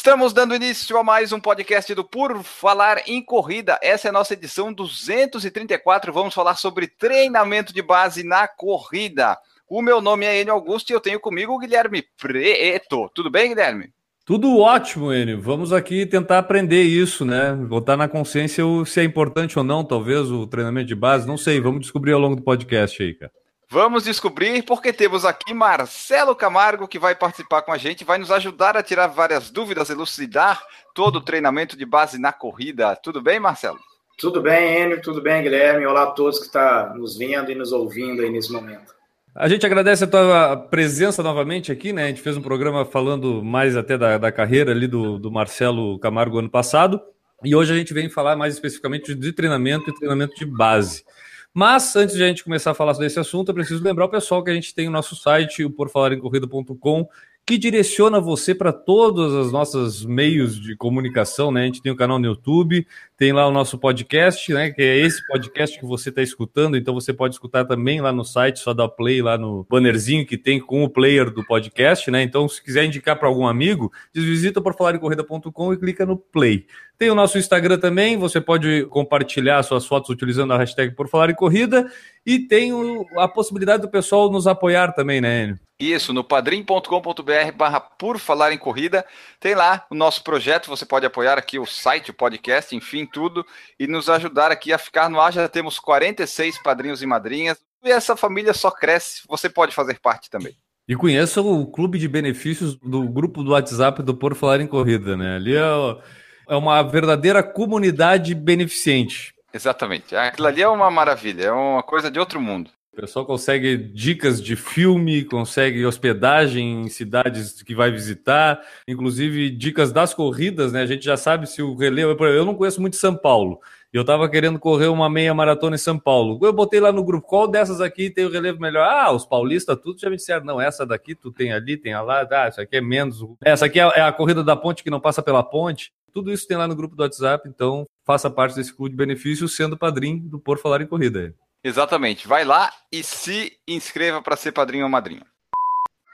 Estamos dando início a mais um podcast do Por Falar em Corrida. Essa é a nossa edição 234. Vamos falar sobre treinamento de base na corrida. O meu nome é Enio Augusto e eu tenho comigo o Guilherme Preto. Tudo bem, Guilherme? Tudo ótimo, Enio. Vamos aqui tentar aprender isso, né? Botar na consciência se é importante ou não, talvez, o treinamento de base. Não sei, vamos descobrir ao longo do podcast aí, cara. Vamos descobrir porque temos aqui Marcelo Camargo que vai participar com a gente, vai nos ajudar a tirar várias dúvidas, elucidar todo o treinamento de base na corrida. Tudo bem, Marcelo? Tudo bem, Enio, tudo bem, Guilherme. Olá a todos que estão tá nos vendo e nos ouvindo aí nesse momento. A gente agradece a tua presença novamente aqui, né? A gente fez um programa falando mais até da, da carreira ali do, do Marcelo Camargo ano passado. E hoje a gente vem falar mais especificamente de treinamento e treinamento de base. Mas antes de a gente começar a falar desse assunto, eu preciso lembrar o pessoal que a gente tem o nosso site, o porfalarencorrida.com, que direciona você para todos os nossos meios de comunicação, né? A gente tem o canal no YouTube, tem lá o nosso podcast, né? Que é esse podcast que você está escutando, então você pode escutar também lá no site, só dá play lá no bannerzinho que tem com o player do podcast, né? Então, se quiser indicar para algum amigo, visita por falarencorrida.com e clica no play. Tem o nosso Instagram também, você pode compartilhar suas fotos utilizando a hashtag por falar em corrida e tem o, a possibilidade do pessoal nos apoiar também, né, Enio? Isso, no padrim.com.br barra por falar em corrida, tem lá o nosso projeto, você pode apoiar aqui o site, o podcast, enfim, tudo, e nos ajudar aqui a ficar no ar, já temos 46 padrinhos e madrinhas, e essa família só cresce, você pode fazer parte também. E conheça o clube de benefícios do grupo do WhatsApp do Por Falar em Corrida, né? Ali é, é uma verdadeira comunidade beneficente. Exatamente. Aquilo ali é uma maravilha, é uma coisa de outro mundo. O pessoal consegue dicas de filme, consegue hospedagem em cidades que vai visitar, inclusive dicas das corridas, né? A gente já sabe se o relevo. Eu não conheço muito São Paulo. E eu estava querendo correr uma meia maratona em São Paulo. Eu botei lá no grupo, qual dessas aqui tem o relevo melhor? Ah, os paulistas, tudo já me disseram, não, essa daqui tu tem ali, tem a lá, ah, essa aqui é menos. Essa aqui é, é a corrida da ponte que não passa pela ponte. Tudo isso tem lá no grupo do WhatsApp, então faça parte desse clube de benefícios sendo padrinho do Por Falar em Corrida. Exatamente. Vai lá e se inscreva para ser padrinho ou madrinha.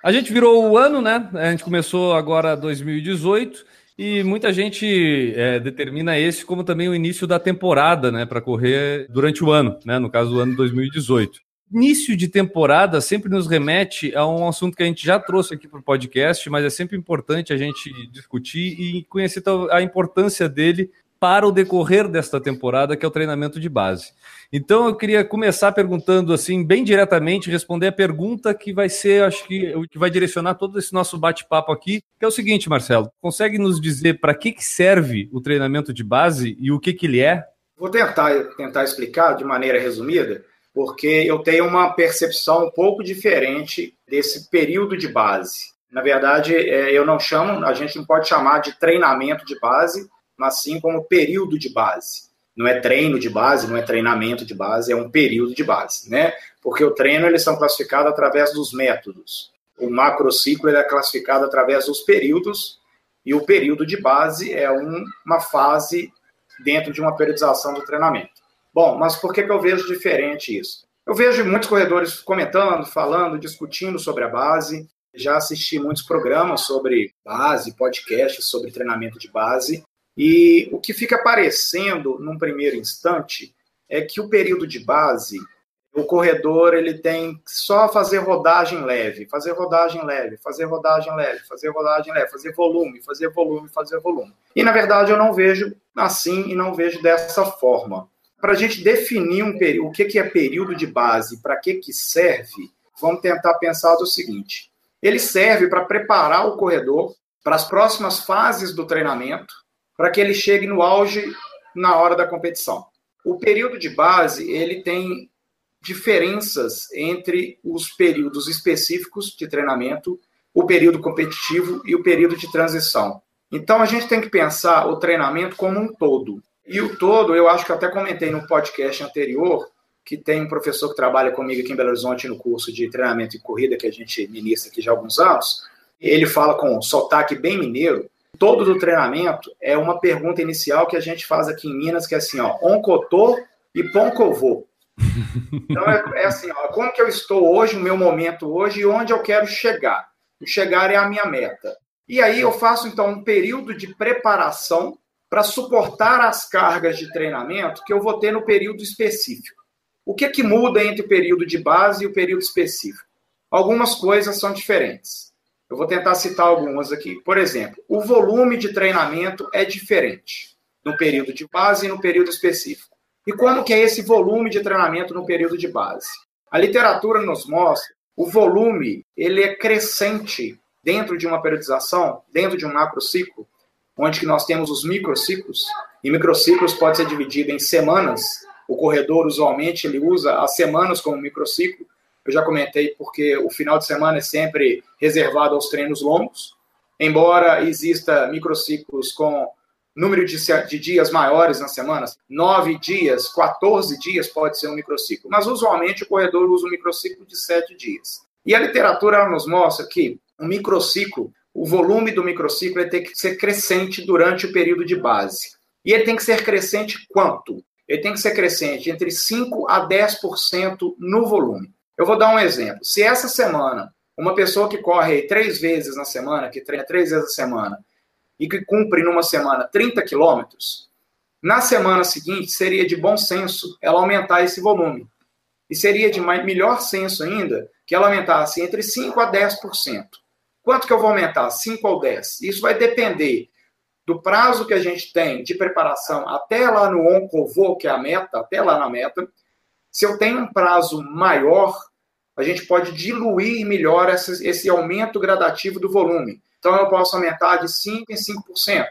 A gente virou o ano, né? A gente começou agora 2018 e muita gente é, determina esse como também o início da temporada, né? Para correr durante o ano, né? No caso, o ano 2018. Início de temporada sempre nos remete a um assunto que a gente já trouxe aqui para o podcast, mas é sempre importante a gente discutir e conhecer a importância dele para o decorrer desta temporada, que é o treinamento de base. Então eu queria começar perguntando assim, bem diretamente, responder a pergunta que vai ser, acho que, o que vai direcionar todo esse nosso bate-papo aqui, que é o seguinte, Marcelo, consegue nos dizer para que, que serve o treinamento de base e o que, que ele é? Vou tentar, tentar explicar de maneira resumida, porque eu tenho uma percepção um pouco diferente desse período de base. Na verdade, é, eu não chamo, a gente não pode chamar de treinamento de base, mas sim como período de base. Não é treino de base, não é treinamento de base, é um período de base, né? Porque o treino eles são classificados através dos métodos. O macrociclo ele é classificado através dos períodos e o período de base é um, uma fase dentro de uma periodização do treinamento. Bom, mas por que, que eu vejo diferente isso? Eu vejo muitos corredores comentando, falando, discutindo sobre a base. Já assisti muitos programas sobre base, podcasts sobre treinamento de base. E o que fica aparecendo num primeiro instante é que o período de base, o corredor ele tem só fazer rodagem leve, fazer rodagem leve, fazer rodagem leve, fazer rodagem leve, fazer volume, fazer volume, fazer volume. E na verdade eu não vejo assim e não vejo dessa forma. Para a gente definir um o que, que é período de base, para que, que serve, vamos tentar pensar do seguinte: ele serve para preparar o corredor para as próximas fases do treinamento para que ele chegue no auge na hora da competição. O período de base ele tem diferenças entre os períodos específicos de treinamento, o período competitivo e o período de transição. Então a gente tem que pensar o treinamento como um todo. E o todo, eu acho que até comentei no podcast anterior, que tem um professor que trabalha comigo aqui em Belo Horizonte no curso de treinamento e corrida que a gente ministra aqui já há alguns anos. Ele fala com um sotaque bem mineiro. Todo do treinamento é uma pergunta inicial que a gente faz aqui em Minas, que é assim, ó, oncotô e poncovô. Então é, é, assim, ó, como que eu estou hoje, o meu momento hoje e onde eu quero chegar. O chegar é a minha meta. E aí eu faço então um período de preparação para suportar as cargas de treinamento que eu vou ter no período específico. O que, que muda entre o período de base e o período específico? Algumas coisas são diferentes. Eu vou tentar citar algumas aqui. Por exemplo, o volume de treinamento é diferente no período de base e no período específico. E quando que é esse volume de treinamento no período de base? A literatura nos mostra o volume ele é crescente dentro de uma periodização, dentro de um macrociclo, onde que nós temos os microciclos, e microciclos pode ser dividido em semanas, o corredor, usualmente, ele usa as semanas como microciclo. Eu já comentei porque o final de semana é sempre reservado aos treinos longos. Embora exista microciclos com número de, de dias maiores nas semanas, 9 dias, 14 dias pode ser um microciclo. Mas, usualmente, o corredor usa um microciclo de 7 dias. E a literatura nos mostra que um microciclo, o volume do microciclo tem que ser crescente durante o período de base. E ele tem que ser crescente quanto? ele tem que ser crescente entre 5% a 10% no volume. Eu vou dar um exemplo. Se essa semana, uma pessoa que corre três vezes na semana, que treina três vezes na semana, e que cumpre numa semana 30 quilômetros, na semana seguinte seria de bom senso ela aumentar esse volume. E seria de melhor senso ainda que ela aumentasse entre 5% a 10%. Quanto que eu vou aumentar? 5 ou 10? Isso vai depender do prazo que a gente tem de preparação até lá no Oncovô, que é a meta, até lá na meta, se eu tenho um prazo maior, a gente pode diluir melhor esse, esse aumento gradativo do volume. Então, eu posso aumentar de 5% em 5%.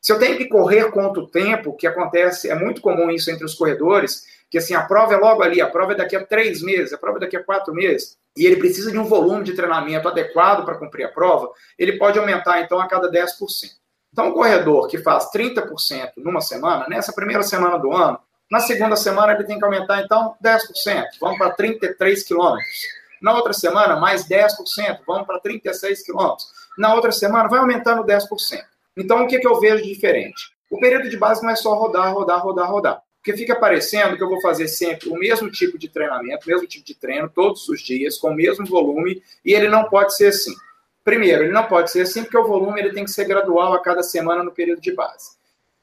Se eu tenho que correr quanto tempo, que acontece, é muito comum isso entre os corredores, que assim, a prova é logo ali, a prova é daqui a três meses, a prova é daqui a quatro meses, e ele precisa de um volume de treinamento adequado para cumprir a prova, ele pode aumentar, então, a cada 10%. Então, um corredor que faz 30% numa semana, nessa primeira semana do ano, na segunda semana ele tem que aumentar, então, 10%, vamos para 33 quilômetros. Na outra semana, mais 10%, vamos para 36 quilômetros. Na outra semana, vai aumentando 10%. Então, o que, que eu vejo de diferente? O período de base não é só rodar, rodar, rodar, rodar. Porque fica parecendo que eu vou fazer sempre o mesmo tipo de treinamento, o mesmo tipo de treino, todos os dias, com o mesmo volume, e ele não pode ser assim. Primeiro, ele não pode ser assim porque o volume ele tem que ser gradual a cada semana no período de base.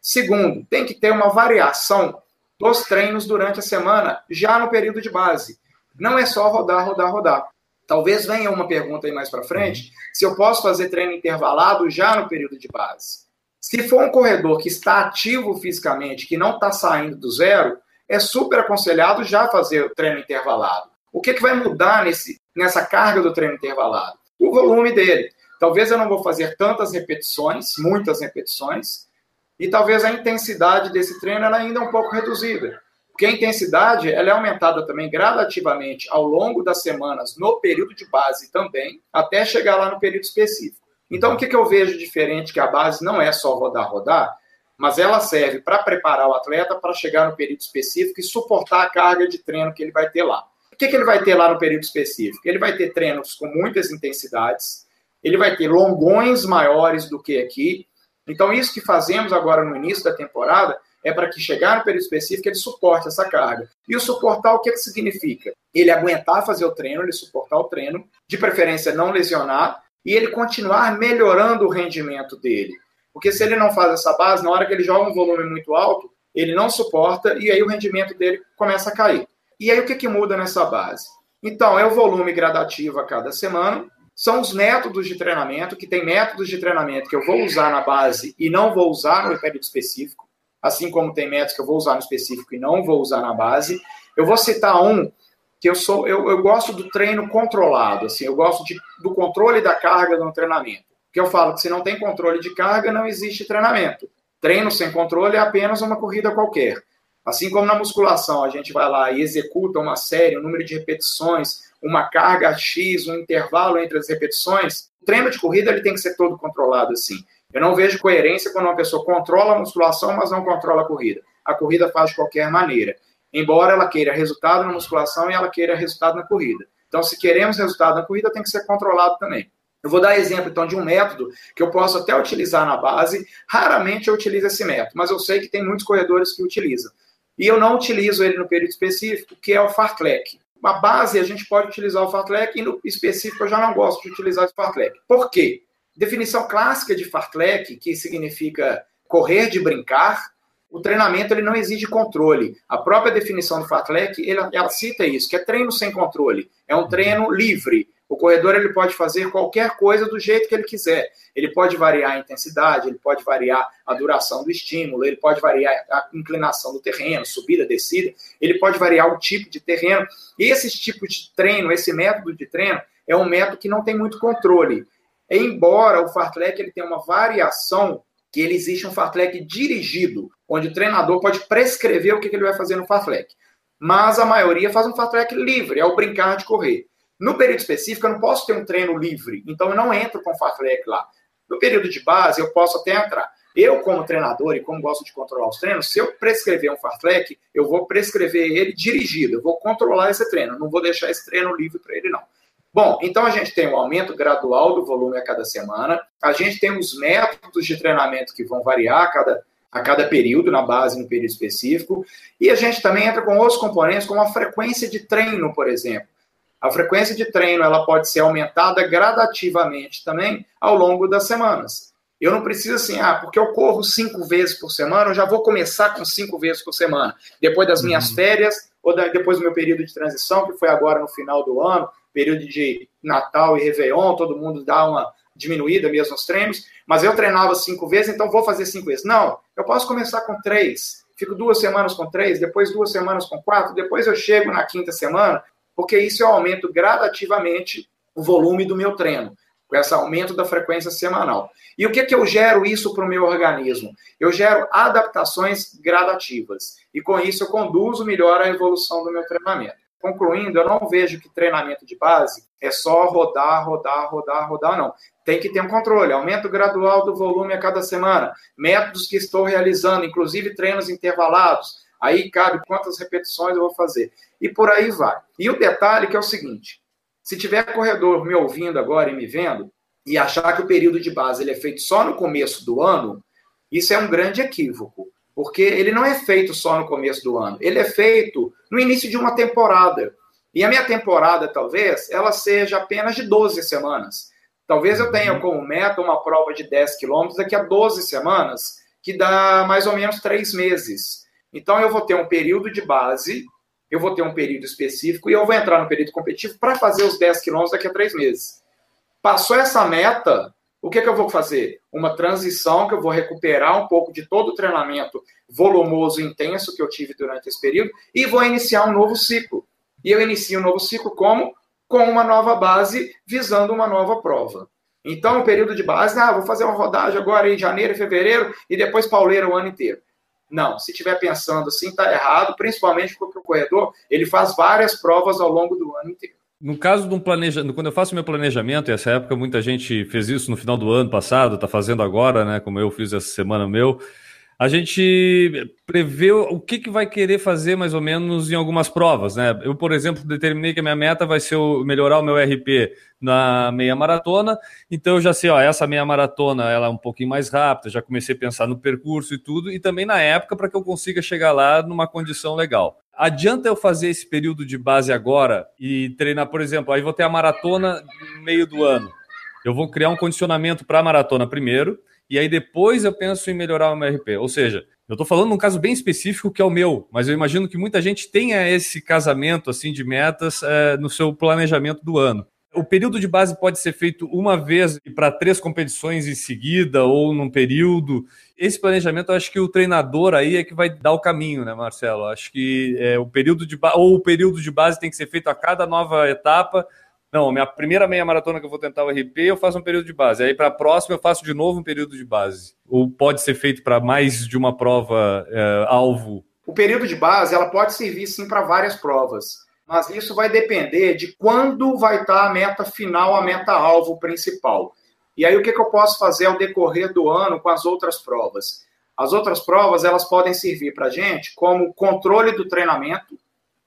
Segundo, tem que ter uma variação dos treinos durante a semana, já no período de base. Não é só rodar, rodar, rodar. Talvez venha uma pergunta aí mais para frente, se eu posso fazer treino intervalado já no período de base. Se for um corredor que está ativo fisicamente, que não está saindo do zero, é super aconselhado já fazer o treino intervalado. O que, que vai mudar nesse, nessa carga do treino intervalado? o volume dele. Talvez eu não vou fazer tantas repetições, muitas repetições, e talvez a intensidade desse treino ela ainda é um pouco reduzida. Porque a intensidade ela é aumentada também gradativamente ao longo das semanas, no período de base também, até chegar lá no período específico. Então, o que, que eu vejo diferente? Que a base não é só rodar, rodar, mas ela serve para preparar o atleta para chegar no período específico e suportar a carga de treino que ele vai ter lá. O que, que ele vai ter lá no período específico? Ele vai ter treinos com muitas intensidades, ele vai ter longões maiores do que aqui. Então, isso que fazemos agora no início da temporada é para que chegar no período específico ele suporte essa carga. E o suportar, o que, que significa? Ele aguentar fazer o treino, ele suportar o treino, de preferência não lesionar, e ele continuar melhorando o rendimento dele. Porque se ele não faz essa base, na hora que ele joga um volume muito alto, ele não suporta e aí o rendimento dele começa a cair. E aí o que, que muda nessa base? Então, é o volume gradativo a cada semana, são os métodos de treinamento, que tem métodos de treinamento que eu vou usar na base e não vou usar no período específico, assim como tem métodos que eu vou usar no específico e não vou usar na base. Eu vou citar um que eu sou, eu, eu gosto do treino controlado, assim, eu gosto de, do controle da carga no treinamento. Que eu falo que se não tem controle de carga, não existe treinamento. Treino sem controle é apenas uma corrida qualquer. Assim como na musculação, a gente vai lá e executa uma série, um número de repetições, uma carga X, um intervalo entre as repetições, o treino de corrida ele tem que ser todo controlado assim. Eu não vejo coerência quando uma pessoa controla a musculação, mas não controla a corrida. A corrida faz de qualquer maneira. Embora ela queira resultado na musculação e ela queira resultado na corrida. Então, se queremos resultado na corrida, tem que ser controlado também. Eu vou dar exemplo, então, de um método que eu posso até utilizar na base. Raramente eu utilizo esse método, mas eu sei que tem muitos corredores que utilizam. E eu não utilizo ele no período específico, que é o fartlek. Na base, a gente pode utilizar o fartlek, e no específico eu já não gosto de utilizar o fartlek. Por quê? Definição clássica de fartlek, que significa correr de brincar, o treinamento ele não exige controle. A própria definição do fartlek, ela, ela cita isso, que é treino sem controle. É um treino livre. O corredor ele pode fazer qualquer coisa do jeito que ele quiser. Ele pode variar a intensidade, ele pode variar a duração do estímulo, ele pode variar a inclinação do terreno, subida, descida, ele pode variar o tipo de terreno. E esse tipo de treino, esse método de treino, é um método que não tem muito controle. Embora o fartlek ele tenha uma variação, que ele existe um fartlek dirigido, onde o treinador pode prescrever o que ele vai fazer no fartlek. Mas a maioria faz um fartlek livre, é o brincar de correr. No período específico, eu não posso ter um treino livre, então eu não entro com fartlek lá. No período de base, eu posso até entrar. Eu, como treinador e como gosto de controlar os treinos, se eu prescrever um fartlek, eu vou prescrever ele dirigido, eu vou controlar esse treino, não vou deixar esse treino livre para ele, não. Bom, então a gente tem um aumento gradual do volume a cada semana, a gente tem os métodos de treinamento que vão variar a cada, a cada período, na base, no período específico, e a gente também entra com outros componentes, como a frequência de treino, por exemplo. A frequência de treino ela pode ser aumentada gradativamente também ao longo das semanas. Eu não preciso assim, ah, porque eu corro cinco vezes por semana, eu já vou começar com cinco vezes por semana. Depois das minhas uhum. férias, ou da, depois do meu período de transição, que foi agora no final do ano, período de Natal e Réveillon, todo mundo dá uma diminuída mesmo nos treinos, mas eu treinava cinco vezes, então vou fazer cinco vezes. Não, eu posso começar com três, fico duas semanas com três, depois duas semanas com quatro, depois eu chego na quinta semana, porque isso eu aumento gradativamente o volume do meu treino, com esse aumento da frequência semanal. E o que, que eu gero isso para o meu organismo? Eu gero adaptações gradativas. E com isso eu conduzo melhor a evolução do meu treinamento. Concluindo, eu não vejo que treinamento de base é só rodar, rodar, rodar, rodar, não. Tem que ter um controle, aumento gradual do volume a cada semana, métodos que estou realizando, inclusive treinos intervalados, Aí cabe quantas repetições eu vou fazer. E por aí vai. E o detalhe que é o seguinte: se tiver corredor me ouvindo agora e me vendo, e achar que o período de base ele é feito só no começo do ano, isso é um grande equívoco. Porque ele não é feito só no começo do ano, ele é feito no início de uma temporada. E a minha temporada, talvez, ela seja apenas de 12 semanas. Talvez eu tenha como meta uma prova de 10 quilômetros daqui a 12 semanas, que dá mais ou menos 3 meses. Então, eu vou ter um período de base, eu vou ter um período específico e eu vou entrar no período competitivo para fazer os 10 quilômetros daqui a três meses. Passou essa meta, o que, que eu vou fazer? Uma transição que eu vou recuperar um pouco de todo o treinamento volumoso e intenso que eu tive durante esse período e vou iniciar um novo ciclo. E eu inicio um novo ciclo como? Com uma nova base, visando uma nova prova. Então, o período de base, ah, vou fazer uma rodagem agora em janeiro, fevereiro e depois pauleira o ano inteiro. Não, se estiver pensando assim, está errado, principalmente porque o corredor ele faz várias provas ao longo do ano inteiro. No caso de um planejamento, quando eu faço meu planejamento, e essa época muita gente fez isso no final do ano passado, está fazendo agora, né? Como eu fiz essa semana meu a gente prevê o que, que vai querer fazer mais ou menos em algumas provas, né? Eu, por exemplo, determinei que a minha meta vai ser melhorar o meu RP na meia maratona, então eu já sei, ó, essa meia maratona ela é um pouquinho mais rápida, já comecei a pensar no percurso e tudo, e também na época para que eu consiga chegar lá numa condição legal. Adianta eu fazer esse período de base agora e treinar, por exemplo, aí vou ter a maratona no meio do ano. Eu vou criar um condicionamento para a maratona primeiro, e aí depois eu penso em melhorar o meu RP. Ou seja, eu estou falando num caso bem específico que é o meu, mas eu imagino que muita gente tenha esse casamento assim de metas é, no seu planejamento do ano. O período de base pode ser feito uma vez para três competições em seguida ou num período. Esse planejamento, acho que o treinador aí é que vai dar o caminho, né, Marcelo? Acho que é, o período de ou o período de base tem que ser feito a cada nova etapa não, minha primeira meia maratona que eu vou tentar o RP, eu faço um período de base. Aí para a próxima eu faço de novo um período de base. Ou pode ser feito para mais de uma prova é, alvo? O período de base ela pode servir sim para várias provas, mas isso vai depender de quando vai estar a meta final, a meta alvo principal. E aí o que, que eu posso fazer ao decorrer do ano com as outras provas? As outras provas, elas podem servir para a gente como controle do treinamento,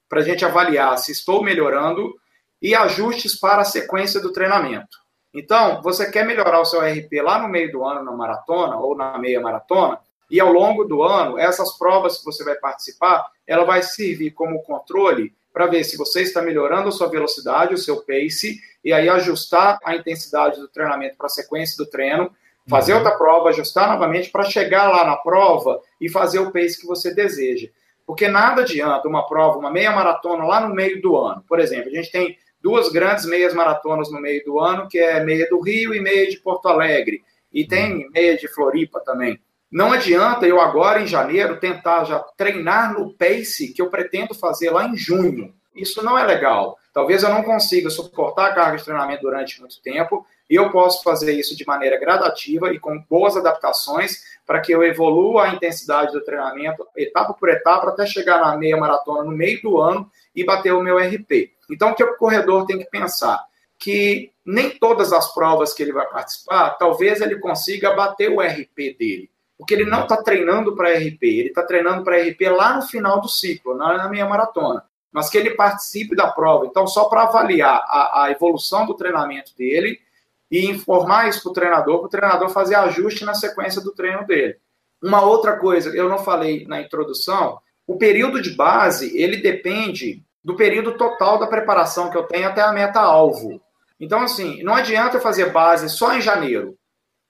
para a gente avaliar se estou melhorando, e ajustes para a sequência do treinamento. Então, você quer melhorar o seu RP lá no meio do ano na maratona ou na meia maratona, e ao longo do ano, essas provas que você vai participar, ela vai servir como controle para ver se você está melhorando a sua velocidade, o seu pace, e aí ajustar a intensidade do treinamento para a sequência do treino, fazer uhum. outra prova, ajustar novamente para chegar lá na prova e fazer o pace que você deseja. Porque nada adianta uma prova, uma meia maratona lá no meio do ano. Por exemplo, a gente tem duas grandes meias maratonas no meio do ano, que é meia do Rio e meia de Porto Alegre. E tem meia de Floripa também. Não adianta eu agora, em janeiro, tentar já treinar no pace que eu pretendo fazer lá em junho. Isso não é legal. Talvez eu não consiga suportar a carga de treinamento durante muito tempo, e eu posso fazer isso de maneira gradativa e com boas adaptações para que eu evolua a intensidade do treinamento etapa por etapa até chegar na meia maratona no meio do ano e bater o meu RP. Então, o que o corredor tem que pensar? Que nem todas as provas que ele vai participar, talvez ele consiga bater o RP dele. Porque ele não está treinando para RP, ele está treinando para RP lá no final do ciclo, na minha maratona. Mas que ele participe da prova. Então, só para avaliar a, a, evolução do treinamento dele e informar isso para o treinador, para o treinador fazer ajuste na sequência do treino dele. Uma outra coisa, eu não falei na introdução, o período de base, ele depende do período total da preparação que eu tenho até a meta-alvo. Então, assim, não adianta eu fazer base só em janeiro,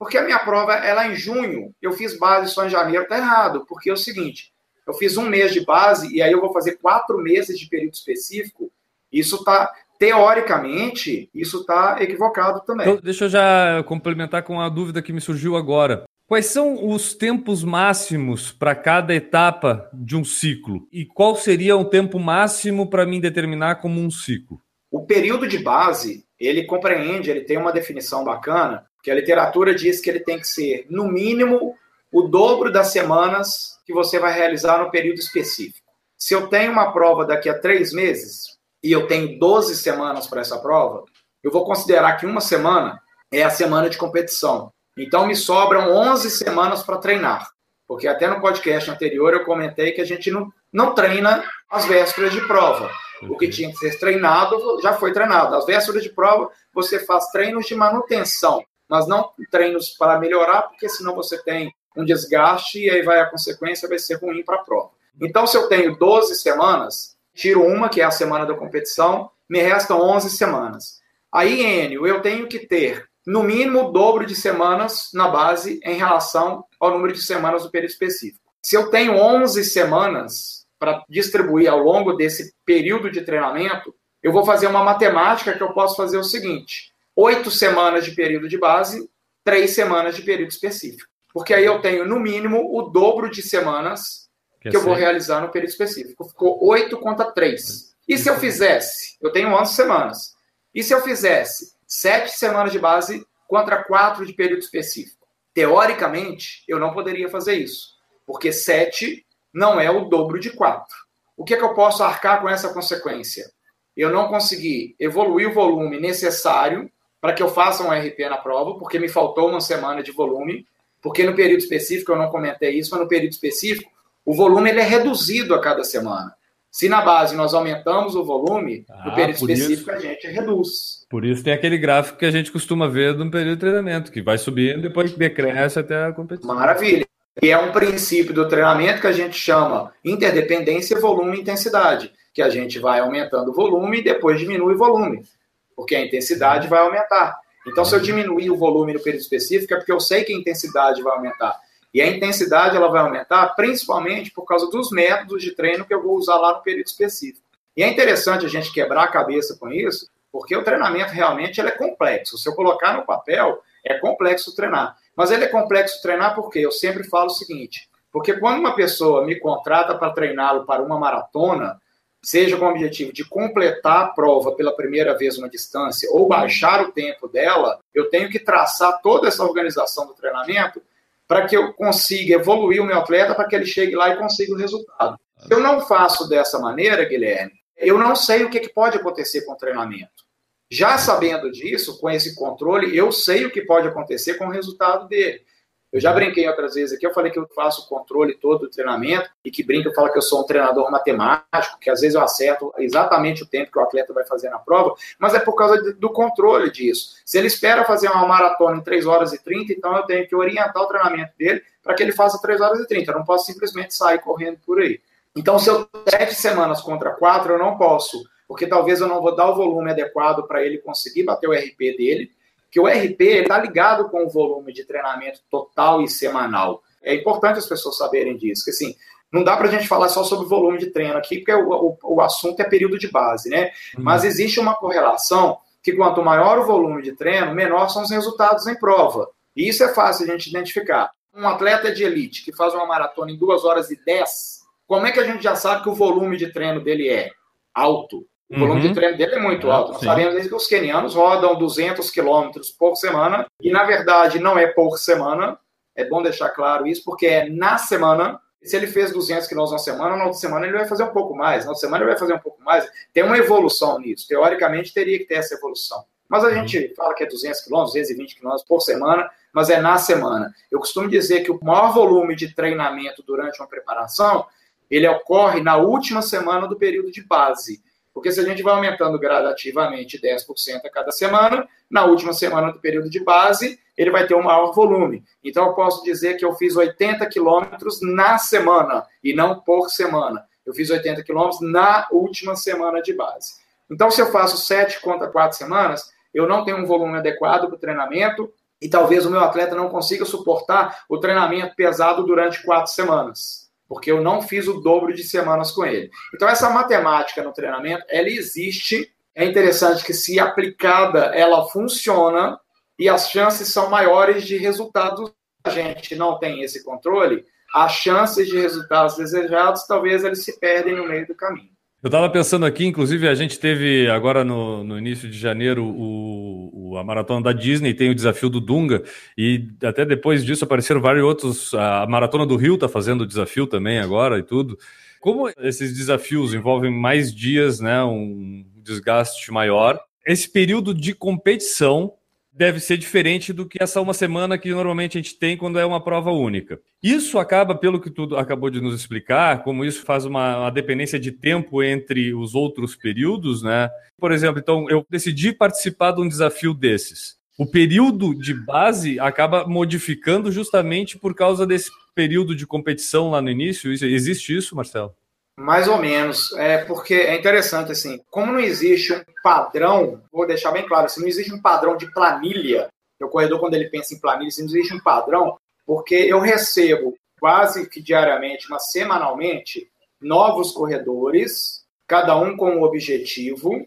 porque a minha prova é lá em junho. Eu fiz base só em janeiro, tá errado, porque é o seguinte, eu fiz um mês de base e aí eu vou fazer quatro meses de período específico. Isso tá, teoricamente, isso está equivocado também. Então, deixa eu já complementar com a dúvida que me surgiu agora. Quais são os tempos máximos para cada etapa de um ciclo? E qual seria o tempo máximo para mim determinar como um ciclo? O período de base, ele compreende, ele tem uma definição bacana, que a literatura diz que ele tem que ser, no mínimo, o dobro das semanas que você vai realizar no período específico. Se eu tenho uma prova daqui a três meses e eu tenho 12 semanas para essa prova, eu vou considerar que uma semana é a semana de competição. Então, me sobram 11 semanas para treinar. Porque até no podcast anterior eu comentei que a gente não, não treina as vésperas de prova. O que tinha que ser treinado já foi treinado. As vésperas de prova, você faz treinos de manutenção, mas não treinos para melhorar, porque senão você tem um desgaste e aí vai a consequência vai ser ruim para a prova. Então, se eu tenho 12 semanas, tiro uma, que é a semana da competição, me restam 11 semanas. Aí, Enio, eu tenho que ter no mínimo o dobro de semanas na base em relação ao número de semanas do período específico. Se eu tenho 11 semanas para distribuir ao longo desse período de treinamento, eu vou fazer uma matemática que eu posso fazer o seguinte: oito semanas de período de base, três semanas de período específico. Porque aí eu tenho, no mínimo, o dobro de semanas que, que eu vou realizar no período específico. Ficou oito contra três. E se eu fizesse? Eu tenho 11 semanas. E se eu fizesse sete semanas de base contra quatro de período específico. Teoricamente, eu não poderia fazer isso, porque sete não é o dobro de quatro. O que é que eu posso arcar com essa consequência? Eu não consegui evoluir o volume necessário para que eu faça um RP na prova, porque me faltou uma semana de volume, porque no período específico, eu não comentei isso, mas no período específico, o volume ele é reduzido a cada semana. Se na base nós aumentamos o volume, ah, no período específico isso, a gente reduz. Por isso tem aquele gráfico que a gente costuma ver no período de treinamento, que vai subindo, depois decresce até a competição. Maravilha. E é um princípio do treinamento que a gente chama interdependência volume e intensidade, que a gente vai aumentando o volume e depois diminui o volume, porque a intensidade vai aumentar. Então, se eu diminuir o volume no período específico, é porque eu sei que a intensidade vai aumentar. E a intensidade ela vai aumentar principalmente por causa dos métodos de treino que eu vou usar lá no período específico. E é interessante a gente quebrar a cabeça com isso, porque o treinamento realmente ele é complexo. Se eu colocar no papel, é complexo treinar. Mas ele é complexo treinar porque eu sempre falo o seguinte: porque quando uma pessoa me contrata para treiná-lo para uma maratona, seja com o objetivo de completar a prova pela primeira vez uma distância ou baixar o tempo dela, eu tenho que traçar toda essa organização do treinamento para que eu consiga evoluir o meu atleta para que ele chegue lá e consiga o resultado. Se eu não faço dessa maneira, Guilherme, eu não sei o que, pode acontecer com o treinamento. Já sabendo disso, com esse controle, eu sei o que pode acontecer com o resultado dele. Eu já brinquei outras vezes aqui, eu falei que eu faço o controle todo do treinamento e que brinca, eu falo que eu sou um treinador matemático, que às vezes eu acerto exatamente o tempo que o atleta vai fazer na prova, mas é por causa do controle disso. Se ele espera fazer uma maratona em 3 horas e 30, então eu tenho que orientar o treinamento dele para que ele faça 3 horas e 30. Eu não posso simplesmente sair correndo por aí. Então, se eu sete semanas contra quatro, eu não posso, porque talvez eu não vou dar o volume adequado para ele conseguir bater o RP dele, que o RP está ligado com o volume de treinamento total e semanal. É importante as pessoas saberem disso, que assim, não dá para a gente falar só sobre volume de treino aqui, porque o, o, o assunto é período de base, né? Uhum. Mas existe uma correlação que quanto maior o volume de treino, menor são os resultados em prova. E isso é fácil a gente identificar. Um atleta de elite que faz uma maratona em 2 horas e 10, como é que a gente já sabe que o volume de treino dele é alto? O volume uhum. de treino dele é muito ah, alto. Nós sabemos que os quenianos rodam 200 quilômetros por semana, e na verdade não é por semana, é bom deixar claro isso, porque é na semana. Se ele fez 200 quilômetros na semana, na outra semana ele vai fazer um pouco mais, na outra semana ele vai fazer um pouco mais. Tem uma evolução nisso. Teoricamente teria que ter essa evolução. Mas a uhum. gente fala que é 200 quilômetros, 220 quilômetros por semana, mas é na semana. Eu costumo dizer que o maior volume de treinamento durante uma preparação, ele ocorre na última semana do período de base. Porque se a gente vai aumentando gradativamente 10% a cada semana, na última semana do período de base, ele vai ter um maior volume. Então, eu posso dizer que eu fiz 80 quilômetros na semana, e não por semana. Eu fiz 80 quilômetros na última semana de base. Então, se eu faço 7 contra 4 semanas, eu não tenho um volume adequado para o treinamento, e talvez o meu atleta não consiga suportar o treinamento pesado durante 4 semanas porque eu não fiz o dobro de semanas com ele. Então, essa matemática no treinamento, ela existe. É interessante que, se aplicada, ela funciona e as chances são maiores de resultados. A gente não tem esse controle, as chances de resultados desejados, talvez eles se perdem no meio do caminho. Eu estava pensando aqui, inclusive, a gente teve agora no, no início de janeiro o, o, a maratona da Disney, tem o desafio do Dunga, e até depois disso apareceram vários outros. A maratona do Rio está fazendo o desafio também agora e tudo. Como esses desafios envolvem mais dias, né, um desgaste maior, esse período de competição deve ser diferente do que essa uma semana que normalmente a gente tem quando é uma prova única. Isso acaba, pelo que tu acabou de nos explicar, como isso faz uma, uma, dependência de tempo entre os outros períodos, né? Por exemplo, então eu decidi participar de um desafio desses. O período de base acaba modificando justamente por causa desse período de competição lá no início. Existe isso, Marcelo? Mais ou menos, é porque é interessante assim, como não existe um padrão, vou deixar bem claro, assim, não existe um padrão de planilha. O corredor quando ele pensa em planilha, assim, não existe um padrão, porque eu recebo quase que diariamente, mas semanalmente, novos corredores, cada um com um objetivo,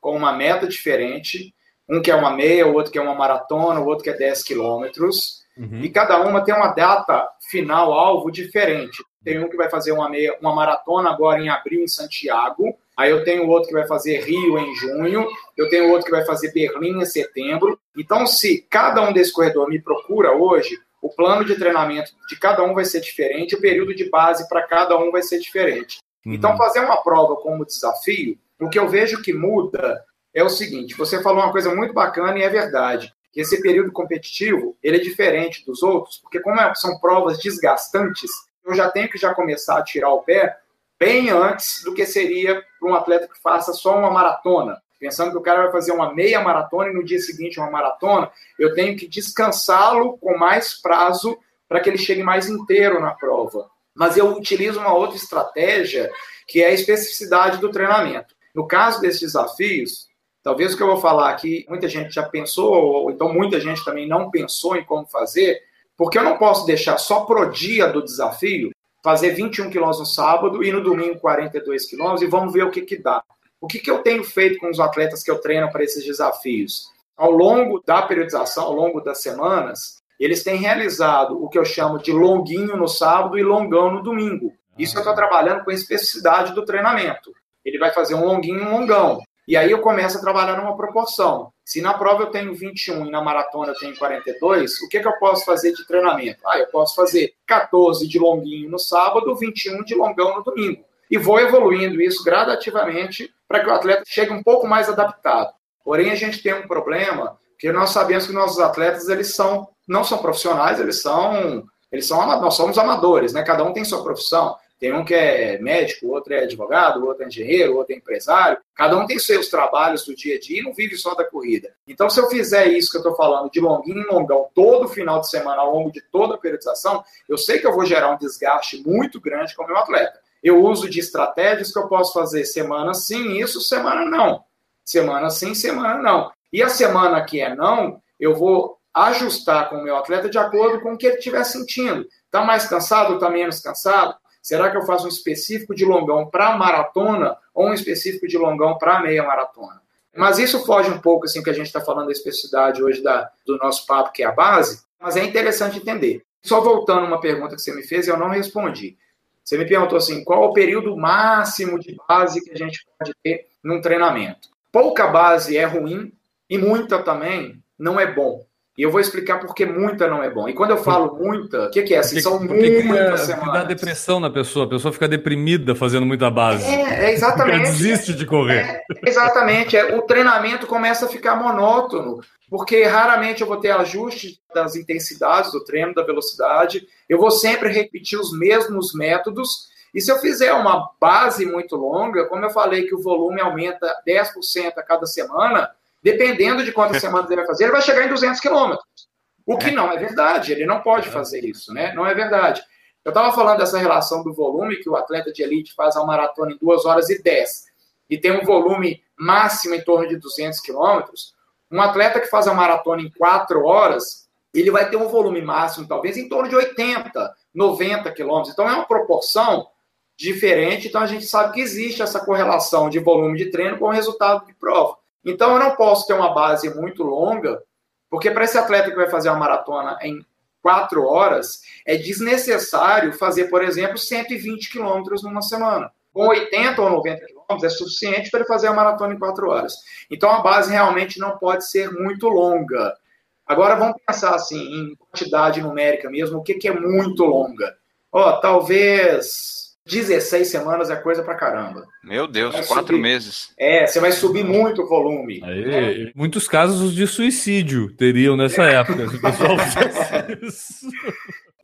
com uma meta diferente, um que é uma meia, o outro que é uma maratona, o outro que é 10 quilômetros, uhum. e cada uma tem uma data final, alvo diferente. Tem um que vai fazer uma, meia, uma maratona agora em abril em Santiago. Aí eu tenho outro que vai fazer Rio em junho. Eu tenho outro que vai fazer Berlim em setembro. Então, se cada um desse corredor me procura hoje, o plano de treinamento de cada um vai ser diferente, o período de base para cada um vai ser diferente. Uhum. Então, fazer uma prova como desafio, o que eu vejo que muda é o seguinte: você falou uma coisa muito bacana e é verdade. Que esse período competitivo ele é diferente dos outros, porque como é, são provas desgastantes, eu já tenho que já começar a tirar o pé bem antes do que seria para um atleta que faça só uma maratona. Pensando que o cara vai fazer uma meia maratona e no dia seguinte uma maratona, eu tenho que descansá-lo com mais prazo para que ele chegue mais inteiro na prova. Mas eu utilizo uma outra estratégia, que é a especificidade do treinamento. No caso desses desafios, talvez o que eu vou falar aqui, muita gente já pensou, ou então muita gente também não pensou em como fazer, porque eu não posso deixar só pro dia do desafio fazer 21 quilômetros no sábado e no domingo 42 quilômetros e vamos ver o que, que dá. O que, que eu tenho feito com os atletas que eu treino para esses desafios? Ao longo da periodização, ao longo das semanas, eles têm realizado o que eu chamo de longuinho no sábado e longão no domingo. Isso eu estou trabalhando com a especificidade do treinamento. Ele vai fazer um longuinho e um longão. E aí eu começo a trabalhar numa proporção. Se na prova eu tenho 21 e na maratona eu tenho 42, o que, que eu posso fazer de treinamento? Ah, eu posso fazer 14 de longuinho no sábado, 21 de longão no domingo. E vou evoluindo isso gradativamente para que o atleta chegue um pouco mais adaptado. Porém, a gente tem um problema que nós sabemos que nossos atletas eles são não são profissionais, eles são, eles são nós somos amadores, né? Cada um tem sua profissão. Tem um que é médico, outro é advogado, outro é engenheiro, outro é empresário. Cada um tem seus trabalhos do dia a dia e não vive só da corrida. Então, se eu fizer isso que eu estou falando de longuinho em longão todo final de semana, ao longo de toda a periodização, eu sei que eu vou gerar um desgaste muito grande com o meu atleta. Eu uso de estratégias que eu posso fazer semana sim, isso, semana não. Semana sim, semana não. E a semana que é não, eu vou ajustar com o meu atleta de acordo com o que ele estiver sentindo. Está mais cansado, está menos cansado? Será que eu faço um específico de longão para maratona ou um específico de longão para meia maratona? Mas isso foge um pouco assim que a gente está falando da especificidade hoje da, do nosso papo, que é a base, mas é interessante entender. Só voltando uma pergunta que você me fez, eu não respondi. Você me perguntou assim, qual o período máximo de base que a gente pode ter num treinamento? Pouca base é ruim e muita também não é bom. E eu vou explicar por que muita não é bom. E quando eu falo muita, o que, que, é? Assim, são porque muitas semanas. Dá depressão na pessoa, a pessoa fica deprimida fazendo muita base. É, é exatamente. Ela desiste de correr. É, exatamente. É, o treinamento começa a ficar monótono, porque raramente eu vou ter ajuste das intensidades do treino, da velocidade. Eu vou sempre repetir os mesmos métodos. E se eu fizer uma base muito longa, como eu falei que o volume aumenta 10% a cada semana, dependendo de quantas semanas ele vai fazer, ele vai chegar em 200 quilômetros. O que é. não é verdade, ele não pode é. fazer isso, né? Não é verdade. Eu estava falando dessa relação do volume, que o atleta de elite faz a maratona em 2 horas e 10, e tem um volume máximo em torno de 200 quilômetros. Um atleta que faz a maratona em 4 horas, ele vai ter um volume máximo, talvez, em torno de 80, 90 quilômetros. Então, é uma proporção diferente. Então, a gente sabe que existe essa correlação de volume de treino com o resultado de prova. Então eu não posso ter uma base muito longa, porque para esse atleta que vai fazer uma maratona em quatro horas, é desnecessário fazer, por exemplo, 120 quilômetros numa semana. Com 80 ou 90 quilômetros é suficiente para ele fazer a maratona em quatro horas. Então a base realmente não pode ser muito longa. Agora vamos pensar assim, em quantidade numérica mesmo, o que, que é muito longa? Ó, oh, talvez 16 semanas é coisa pra caramba. Meu Deus, quatro subir. meses. É, você vai subir muito o volume. Aí, né? Muitos casos de suicídio teriam nessa época, se o pessoal fizesse isso.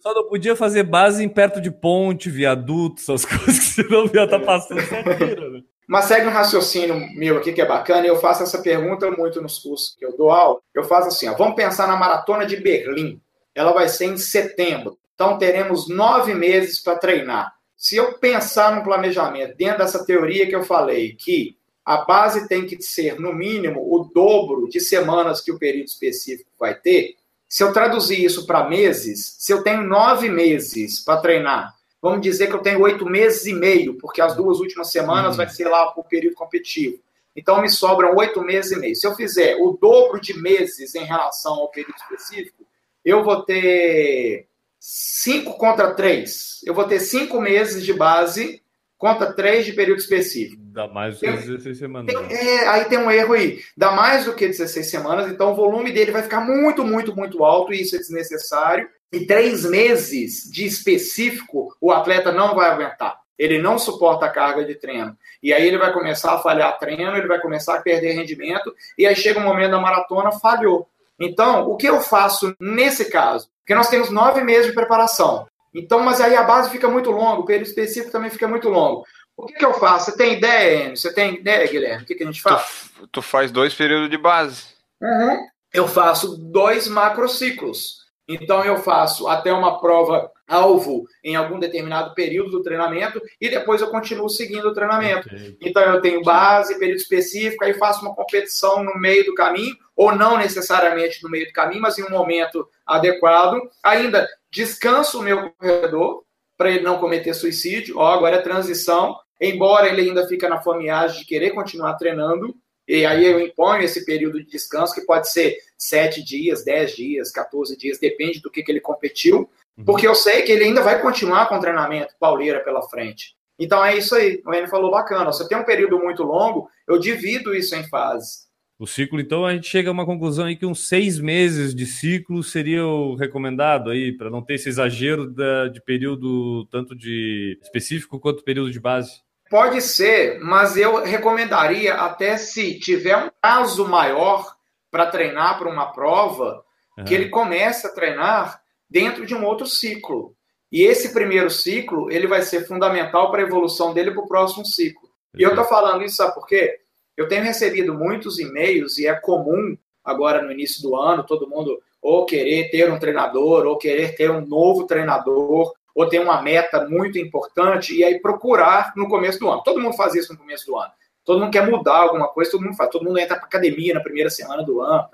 Só não podia fazer base em perto de ponte, viaduto, essas coisas que senão ia estar tá passando tira, né? Mas segue um raciocínio meu aqui que é bacana, e eu faço essa pergunta muito nos cursos que eu dou aula. Eu faço assim: ó, vamos pensar na maratona de Berlim. Ela vai ser em setembro. Então teremos nove meses para treinar. Se eu pensar no planejamento dentro dessa teoria que eu falei, que a base tem que ser, no mínimo, o dobro de semanas que o período específico vai ter, se eu traduzir isso para meses, se eu tenho nove meses para treinar, vamos dizer que eu tenho oito meses e meio, porque as duas últimas semanas uhum. vai ser lá o período competitivo. Então me sobram oito meses e meio. Se eu fizer o dobro de meses em relação ao período específico, eu vou ter 5 contra 3. Eu vou ter 5 meses de base contra 3 de período específico. Dá mais do que 16 semanas. Tem, é, aí tem um erro aí. Dá mais do que 16 semanas, então o volume dele vai ficar muito, muito, muito alto, e isso é desnecessário. E três meses de específico, o atleta não vai aguentar. Ele não suporta a carga de treino. E aí ele vai começar a falhar treino, ele vai começar a perder rendimento, e aí chega um momento da maratona, falhou. Então, o que eu faço nesse caso? Porque nós temos nove meses de preparação. Então, mas aí a base fica muito longa, o período específico também fica muito longo. O que, que eu faço? Você tem ideia, Enio? Você tem ideia, Guilherme? O que, que a gente faz? Tu, tu faz dois períodos de base. Uhum. Eu faço dois macrociclos. Então, eu faço até uma prova alvo em algum determinado período do treinamento e depois eu continuo seguindo o treinamento. Então, eu tenho base, período específico, aí faço uma competição no meio do caminho ou não necessariamente no meio do caminho, mas em um momento adequado. Ainda descanso o meu corredor para ele não cometer suicídio. Ó, agora é transição, embora ele ainda fique na fomeagem de querer continuar treinando. E aí eu imponho esse período de descanso, que pode ser sete dias, dez dias, 14 dias, depende do que, que ele competiu, uhum. porque eu sei que ele ainda vai continuar com o treinamento pauleira pela frente. Então é isso aí, o Enio falou bacana. Você tem um período muito longo, eu divido isso em fases. O ciclo, então, a gente chega a uma conclusão aí que uns seis meses de ciclo seria o recomendado aí, para não ter esse exagero da, de período tanto de específico quanto período de base. Pode ser, mas eu recomendaria até se tiver um prazo maior para treinar para uma prova, uhum. que ele comece a treinar dentro de um outro ciclo. E esse primeiro ciclo, ele vai ser fundamental para a evolução dele para o próximo ciclo. E eu estou falando isso, sabe por quê? Eu tenho recebido muitos e-mails e é comum agora no início do ano, todo mundo ou querer ter um treinador, ou querer ter um novo treinador, ou ter uma meta muito importante e aí procurar no começo do ano. Todo mundo faz isso no começo do ano. Todo mundo quer mudar alguma coisa, todo mundo faz, todo mundo entra para academia na primeira semana do ano.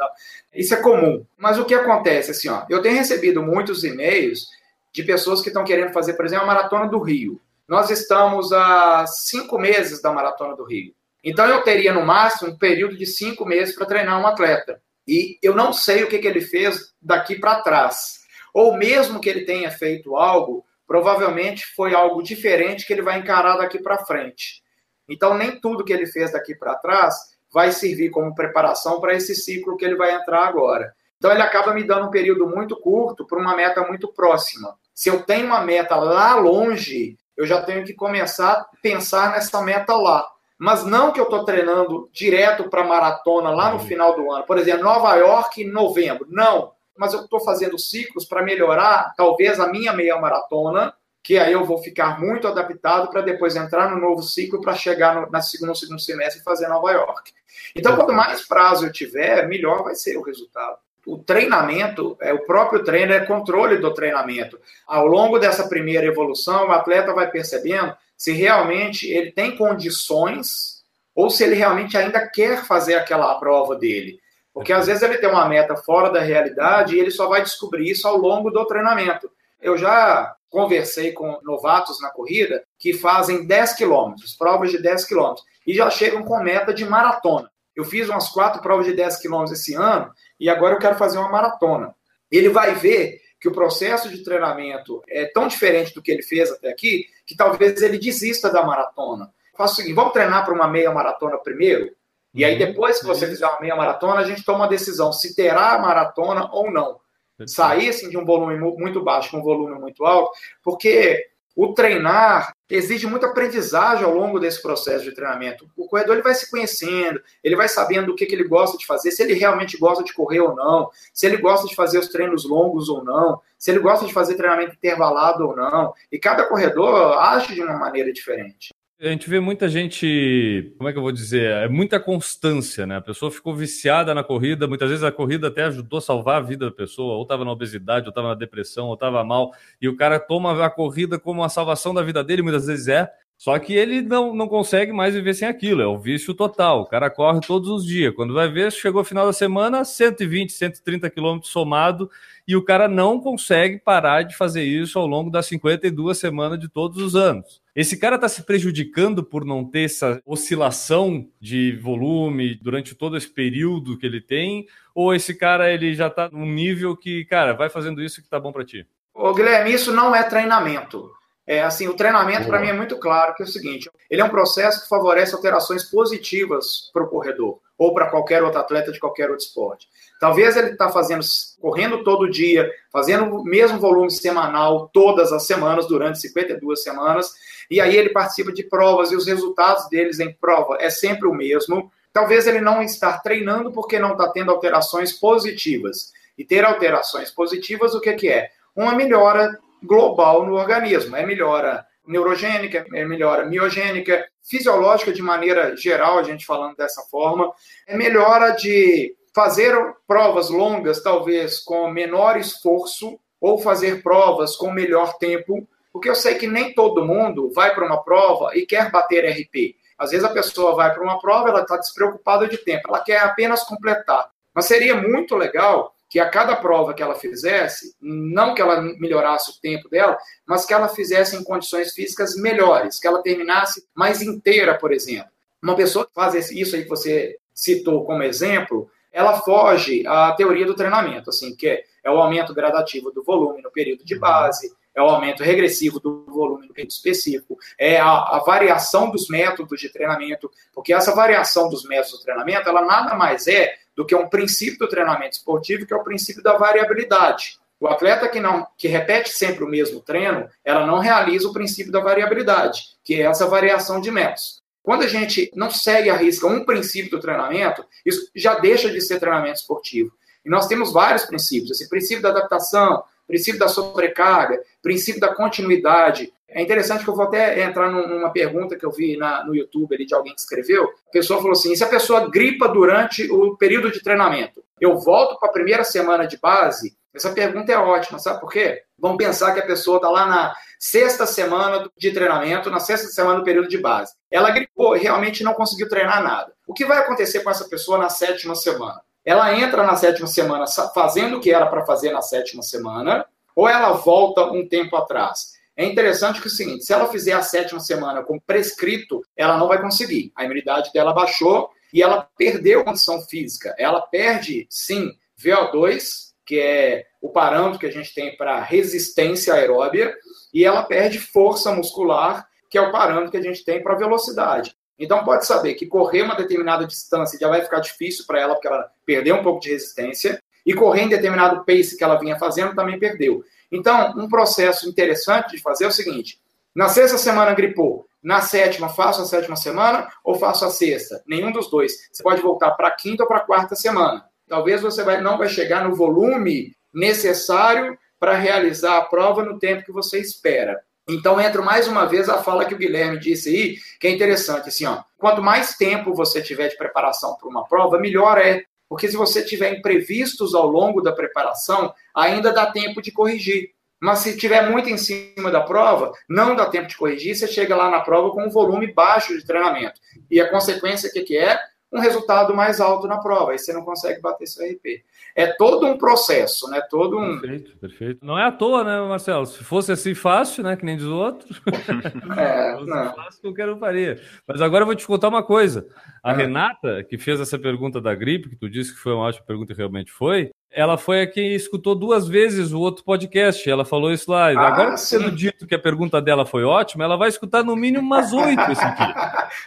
Isso é comum. Mas o que acontece assim, ó, eu tenho recebido muitos e-mails de pessoas que estão querendo fazer, por exemplo, a maratona do Rio. Nós estamos há cinco meses da maratona do Rio. Então eu teria no máximo um período de cinco meses para treinar um atleta. E eu não sei o que, que ele fez daqui para trás. Ou mesmo que ele tenha feito algo, provavelmente foi algo diferente que ele vai encarar daqui para frente. Então nem tudo que ele fez daqui para trás vai servir como preparação para esse ciclo que ele vai entrar agora. Então ele acaba me dando um período muito curto para uma meta muito próxima. Se eu tenho uma meta lá longe, eu já tenho que começar a pensar nessa meta lá. Mas não que eu estou treinando direto para maratona lá no uhum. final do ano. Por exemplo, Nova York em novembro. Não. Mas eu estou fazendo ciclos para melhorar, talvez, a minha meia maratona, que aí eu vou ficar muito adaptado para depois entrar no novo ciclo para chegar no, na segundo, no segundo semestre e fazer Nova York. Então, quanto mais prazo eu tiver, melhor vai ser o resultado o treinamento, é o próprio treino é controle do treinamento. Ao longo dessa primeira evolução, o atleta vai percebendo se realmente ele tem condições ou se ele realmente ainda quer fazer aquela prova dele. Porque às vezes ele tem uma meta fora da realidade e ele só vai descobrir isso ao longo do treinamento. Eu já conversei com novatos na corrida que fazem 10 quilômetros, provas de 10 quilômetros, e já chegam com meta de maratona. Eu fiz umas quatro provas de 10 quilômetros esse ano e agora eu quero fazer uma maratona. Ele vai ver que o processo de treinamento é tão diferente do que ele fez até aqui, que talvez ele desista da maratona. Faça o seguinte, vamos treinar para uma meia maratona primeiro? E aí, uhum. depois que você fizer uma meia maratona, a gente toma uma decisão se terá a maratona ou não. Sair assim, de um volume muito baixo com um volume muito alto, porque o treinar exige muita aprendizagem ao longo desse processo de treinamento. O corredor ele vai se conhecendo, ele vai sabendo o que, que ele gosta de fazer, se ele realmente gosta de correr ou não, se ele gosta de fazer os treinos longos ou não, se ele gosta de fazer treinamento intervalado ou não. E cada corredor age de uma maneira diferente. A gente vê muita gente, como é que eu vou dizer? É muita constância, né? A pessoa ficou viciada na corrida, muitas vezes a corrida até ajudou a salvar a vida da pessoa, ou estava na obesidade, ou estava na depressão, ou estava mal, e o cara toma a corrida como a salvação da vida dele, muitas vezes é, só que ele não, não consegue mais viver sem aquilo, é o vício total. O cara corre todos os dias. Quando vai ver, chegou final da semana, 120, 130 quilômetros somado, e o cara não consegue parar de fazer isso ao longo das 52 semanas de todos os anos. Esse cara está se prejudicando por não ter essa oscilação de volume durante todo esse período que ele tem? Ou esse cara ele já está num nível que, cara, vai fazendo isso que tá bom para ti? Ô, Guilherme, isso não é treinamento. É, assim, o treinamento para mim é muito claro que é o seguinte: ele é um processo que favorece alterações positivas para o corredor ou para qualquer outro atleta de qualquer outro esporte. Talvez ele está fazendo, correndo todo dia, fazendo o mesmo volume semanal todas as semanas, durante 52 semanas, e aí ele participa de provas e os resultados deles em prova é sempre o mesmo. Talvez ele não está treinando porque não está tendo alterações positivas. E ter alterações positivas, o que, que é? Uma melhora global no organismo. É melhora neurogênica, é melhora miogênica, fisiológica de maneira geral, a gente falando dessa forma, é melhora de fazer provas longas, talvez com menor esforço, ou fazer provas com melhor tempo, porque eu sei que nem todo mundo vai para uma prova e quer bater RP. Às vezes a pessoa vai para uma prova, ela está despreocupada de tempo, ela quer apenas completar. Mas seria muito legal que a cada prova que ela fizesse, não que ela melhorasse o tempo dela, mas que ela fizesse em condições físicas melhores, que ela terminasse mais inteira, por exemplo. Uma pessoa que faz isso aí que você citou como exemplo, ela foge à teoria do treinamento, assim, que é, o aumento gradativo do volume no período de base, é o aumento regressivo do volume no período específico, é a, a, variação dos métodos de treinamento, porque essa variação dos métodos de treinamento, ela nada mais é do que um princípio do treinamento esportivo, que é o princípio da variabilidade. O atleta que não que repete sempre o mesmo treino, ela não realiza o princípio da variabilidade, que é essa variação de métodos. Quando a gente não segue a risca um princípio do treinamento, isso já deixa de ser treinamento esportivo. E nós temos vários princípios, esse princípio da adaptação, princípio da sobrecarga, princípio da continuidade. É interessante que eu vou até entrar numa pergunta que eu vi na, no YouTube ali de alguém que escreveu. A pessoa falou assim: se a pessoa gripa durante o período de treinamento, eu volto para a primeira semana de base? Essa pergunta é ótima, sabe por quê? Vamos pensar que a pessoa está lá na sexta semana de treinamento, na sexta semana do período de base. Ela gripou e realmente não conseguiu treinar nada. O que vai acontecer com essa pessoa na sétima semana? Ela entra na sétima semana fazendo o que era para fazer na sétima semana, ou ela volta um tempo atrás? É interessante que é o seguinte: se ela fizer a sétima semana como prescrito, ela não vai conseguir. A imunidade dela baixou e ela perdeu condição física. Ela perde, sim, VO2, que é o parâmetro que a gente tem para resistência aeróbia, e ela perde força muscular, que é o parâmetro que a gente tem para velocidade. Então pode saber que correr uma determinada distância já vai ficar difícil para ela, porque ela perdeu um pouco de resistência, e correr em determinado pace que ela vinha fazendo também perdeu. Então, um processo interessante de fazer é o seguinte: na sexta semana gripou, na sétima faço a sétima semana ou faço a sexta? Nenhum dos dois. Você pode voltar para a quinta ou para a quarta semana. Talvez você vai, não vai chegar no volume necessário para realizar a prova no tempo que você espera. Então, entro mais uma vez a fala que o Guilherme disse aí, que é interessante, assim, ó, quanto mais tempo você tiver de preparação para uma prova, melhor é, porque se você tiver imprevistos ao longo da preparação, ainda dá tempo de corrigir. Mas se tiver muito em cima da prova, não dá tempo de corrigir, você chega lá na prova com um volume baixo de treinamento. E a consequência, que, que é? Um resultado mais alto na prova, aí você não consegue bater seu RP. É todo um processo, né? Todo um. Perfeito, perfeito. Não é à toa, né, Marcelo? Se fosse assim fácil, né? Que nem diz o outro. É, não. fácil, qualquer um faria. Mas agora eu vou te contar uma coisa. A é. Renata, que fez essa pergunta da gripe, que tu disse que foi uma ótima pergunta e realmente foi, ela foi a quem escutou duas vezes o outro podcast. Ela falou isso lá. Ah, Agora, sendo dito que a pergunta dela foi ótima, ela vai escutar no mínimo umas oito esse aqui.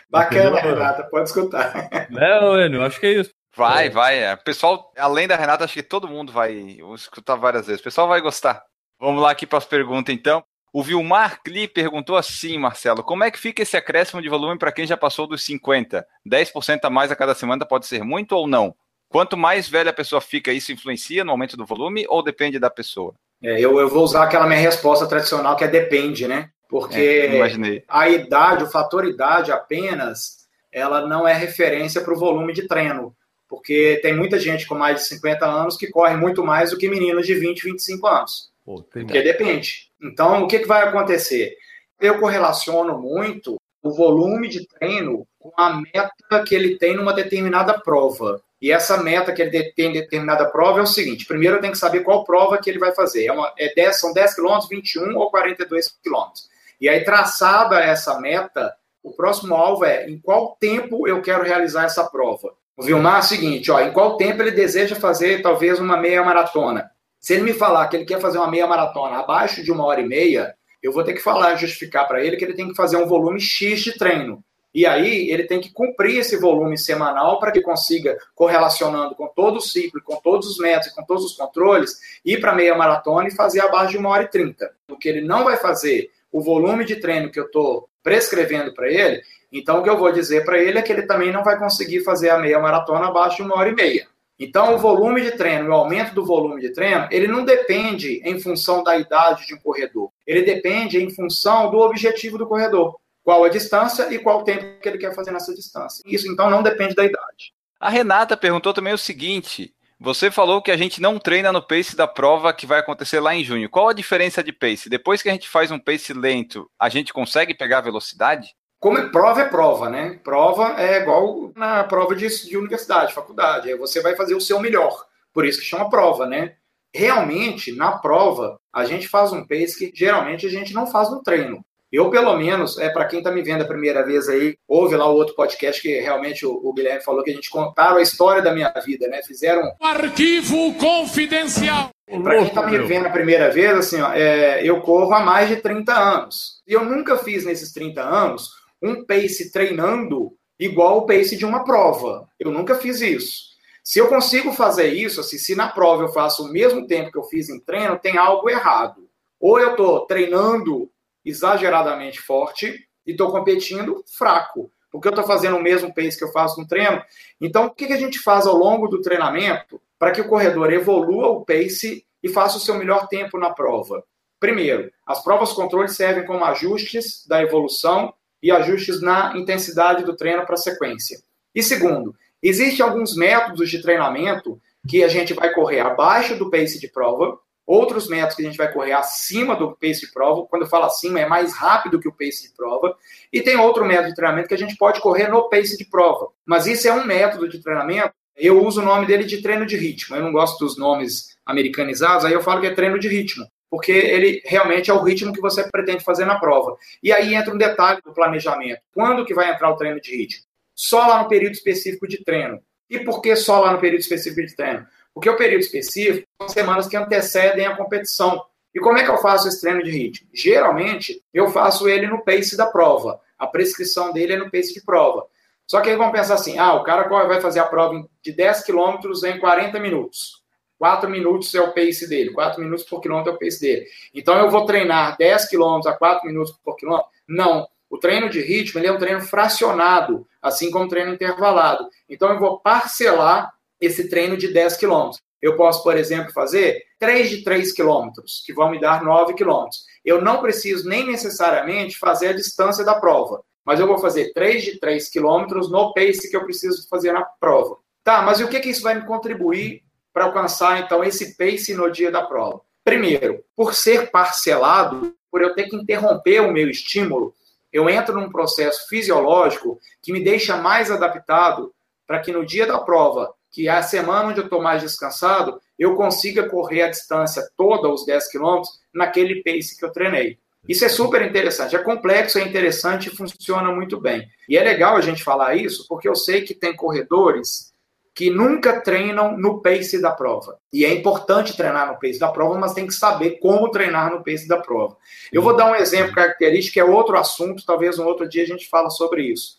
Bacana, Renata, pode escutar. É, Enio, acho que é isso. Vai, vai. É. Pessoal, além da Renata, acho que todo mundo vai escutar várias vezes. O pessoal vai gostar. Vamos lá aqui para as perguntas, então. O Vilmar Kli perguntou assim, Marcelo: como é que fica esse acréscimo de volume para quem já passou dos 50? 10% a mais a cada semana pode ser muito ou não? Quanto mais velha a pessoa fica, isso influencia no aumento do volume ou depende da pessoa? É, eu, eu vou usar aquela minha resposta tradicional que é depende, né? Porque é, a idade, o fator idade apenas, ela não é referência para o volume de treino. Porque tem muita gente com mais de 50 anos que corre muito mais do que meninos de 20, 25 anos. Pô, porque depende. Então, o que, que vai acontecer? Eu correlaciono muito o volume de treino com a meta que ele tem numa determinada prova. E essa meta que ele tem em determinada prova é o seguinte: primeiro eu tenho que saber qual prova que ele vai fazer. É, uma, é 10, são 10 quilômetros, 21 ou 42 quilômetros. E aí, traçada essa meta, o próximo alvo é em qual tempo eu quero realizar essa prova. O Vilmar é o seguinte: ó, em qual tempo ele deseja fazer talvez uma meia maratona. Se ele me falar que ele quer fazer uma meia maratona abaixo de uma hora e meia, eu vou ter que falar, justificar para ele que ele tem que fazer um volume X de treino. E aí ele tem que cumprir esse volume semanal para que consiga, correlacionando com todo o ciclo, com todos os métodos, com todos os controles, ir para meia maratona e fazer abaixo de uma hora e trinta. O que ele não vai fazer, o volume de treino que eu estou prescrevendo para ele, então o que eu vou dizer para ele é que ele também não vai conseguir fazer a meia maratona abaixo de uma hora e meia. Então, o volume de treino, o aumento do volume de treino, ele não depende em função da idade de um corredor. Ele depende em função do objetivo do corredor qual a distância e qual o tempo que ele quer fazer nessa distância. Isso então não depende da idade. A Renata perguntou também o seguinte: você falou que a gente não treina no pace da prova que vai acontecer lá em junho. Qual a diferença de pace? Depois que a gente faz um pace lento, a gente consegue pegar velocidade? Como é, prova é prova, né? Prova é igual na prova de, de universidade, faculdade. Aí você vai fazer o seu melhor. Por isso que chama prova, né? Realmente, na prova, a gente faz um pace que geralmente a gente não faz no treino. Eu, pelo menos, é para quem está me vendo a primeira vez aí, ouve lá o outro podcast que realmente o, o Guilherme falou que a gente contaram a história da minha vida, né? Fizeram. Arquivo confidencial! Para quem está me vendo a primeira vez, assim, ó, é, eu corro há mais de 30 anos. E eu nunca fiz nesses 30 anos um pace treinando igual o pace de uma prova. Eu nunca fiz isso. Se eu consigo fazer isso, assim, se na prova eu faço o mesmo tempo que eu fiz em treino, tem algo errado. Ou eu estou treinando exageradamente forte e estou competindo fraco, porque eu estou fazendo o mesmo pace que eu faço no treino. Então, o que, que a gente faz ao longo do treinamento? para que o corredor evolua o pace e faça o seu melhor tempo na prova? Primeiro, as provas controle servem como ajustes da evolução e ajustes na intensidade do treino para a sequência. E segundo, existem alguns métodos de treinamento que a gente vai correr abaixo do pace de prova, outros métodos que a gente vai correr acima do pace de prova. Quando eu falo acima, é mais rápido que o pace de prova. E tem outro método de treinamento que a gente pode correr no pace de prova. Mas isso é um método de treinamento. Eu uso o nome dele de treino de ritmo. Eu não gosto dos nomes americanizados, aí eu falo que é treino de ritmo porque ele realmente é o ritmo que você pretende fazer na prova. E aí entra um detalhe do planejamento. Quando que vai entrar o treino de ritmo? Só lá no período específico de treino. E por que só lá no período específico de treino? Porque o período específico são semanas que antecedem a competição. E como é que eu faço esse treino de ritmo? Geralmente, eu faço ele no pace da prova. A prescrição dele é no pace de prova. Só que aí vão pensar assim: ah, o cara vai fazer a prova de 10 quilômetros em 40 minutos. 4 minutos é o pace dele, 4 minutos por quilômetro é o pace dele. Então eu vou treinar 10 quilômetros a 4 minutos por quilômetro? Não. O treino de ritmo é um treino fracionado, assim como o treino intervalado. Então eu vou parcelar esse treino de 10 quilômetros. Eu posso, por exemplo, fazer 3 de 3 quilômetros, que vão me dar 9 quilômetros. Eu não preciso nem necessariamente fazer a distância da prova, mas eu vou fazer 3 de 3 quilômetros no pace que eu preciso fazer na prova. Tá, mas e o que, que isso vai me contribuir para alcançar, então, esse pace no dia da prova? Primeiro, por ser parcelado, por eu ter que interromper o meu estímulo, eu entro num processo fisiológico que me deixa mais adaptado para que no dia da prova, que a semana onde eu estou mais descansado, eu consiga correr a distância toda, os 10 quilômetros, naquele pace que eu treinei. Isso é super interessante. É complexo, é interessante e funciona muito bem. E é legal a gente falar isso, porque eu sei que tem corredores que nunca treinam no pace da prova. E é importante treinar no pace da prova, mas tem que saber como treinar no pace da prova. Eu vou dar um exemplo característico, é outro assunto, talvez um outro dia a gente fala sobre isso.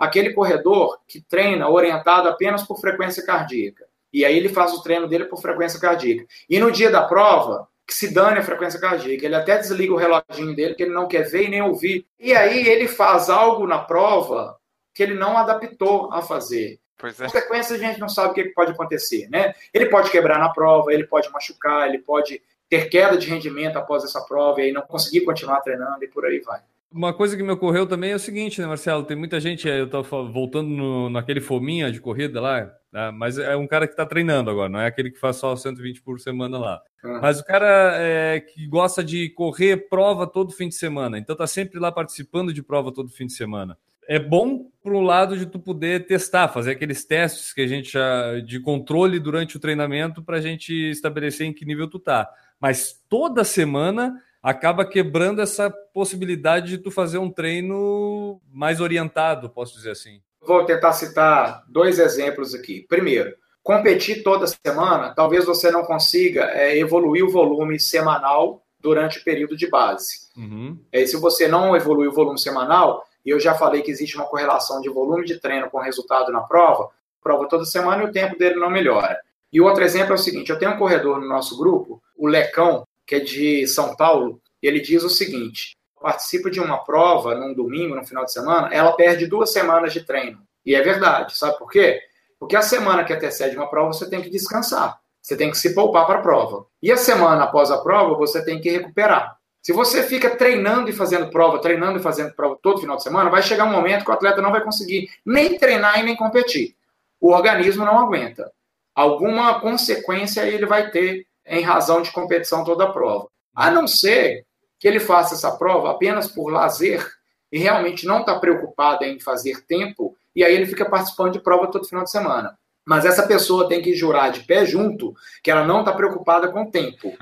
Aquele corredor que treina orientado apenas por frequência cardíaca. E aí ele faz o treino dele por frequência cardíaca. E no dia da prova, que se dane a frequência cardíaca. Ele até desliga o reloginho dele, que ele não quer ver e nem ouvir. E aí ele faz algo na prova que ele não adaptou a fazer. Pois é. A gente não sabe o que pode acontecer, né? Ele pode quebrar na prova, ele pode machucar, ele pode ter queda de rendimento após essa prova e aí não conseguir continuar treinando e por aí vai. Uma coisa que me ocorreu também é o seguinte, né, Marcelo? Tem muita gente, eu estava voltando no, naquele fominha de corrida lá, né, mas é um cara que está treinando agora, não é aquele que faz só 120 por semana lá. Uhum. Mas o cara é, que gosta de correr prova todo fim de semana, então está sempre lá participando de prova todo fim de semana é bom para o lado de tu poder testar, fazer aqueles testes que a gente já de controle durante o treinamento para a gente estabelecer em que nível tu tá. Mas toda semana acaba quebrando essa possibilidade de tu fazer um treino mais orientado, posso dizer assim. Vou tentar citar dois exemplos aqui. Primeiro, competir toda semana, talvez você não consiga é, evoluir o volume semanal durante o período de base. Uhum. É, se você não evoluir o volume semanal, e eu já falei que existe uma correlação de volume de treino com resultado na prova, prova toda semana e o tempo dele não melhora. E outro exemplo é o seguinte: eu tenho um corredor no nosso grupo, o Lecão, que é de São Paulo, e ele diz o seguinte: participa de uma prova num domingo, no final de semana, ela perde duas semanas de treino. E é verdade, sabe por quê? Porque a semana que antecede uma prova você tem que descansar, você tem que se poupar para a prova. E a semana após a prova você tem que recuperar. Se você fica treinando e fazendo prova, treinando e fazendo prova todo final de semana, vai chegar um momento que o atleta não vai conseguir nem treinar e nem competir. O organismo não aguenta. Alguma consequência ele vai ter em razão de competição toda a prova. A não ser que ele faça essa prova apenas por lazer e realmente não está preocupado em fazer tempo, e aí ele fica participando de prova todo final de semana. Mas essa pessoa tem que jurar de pé junto que ela não está preocupada com o tempo.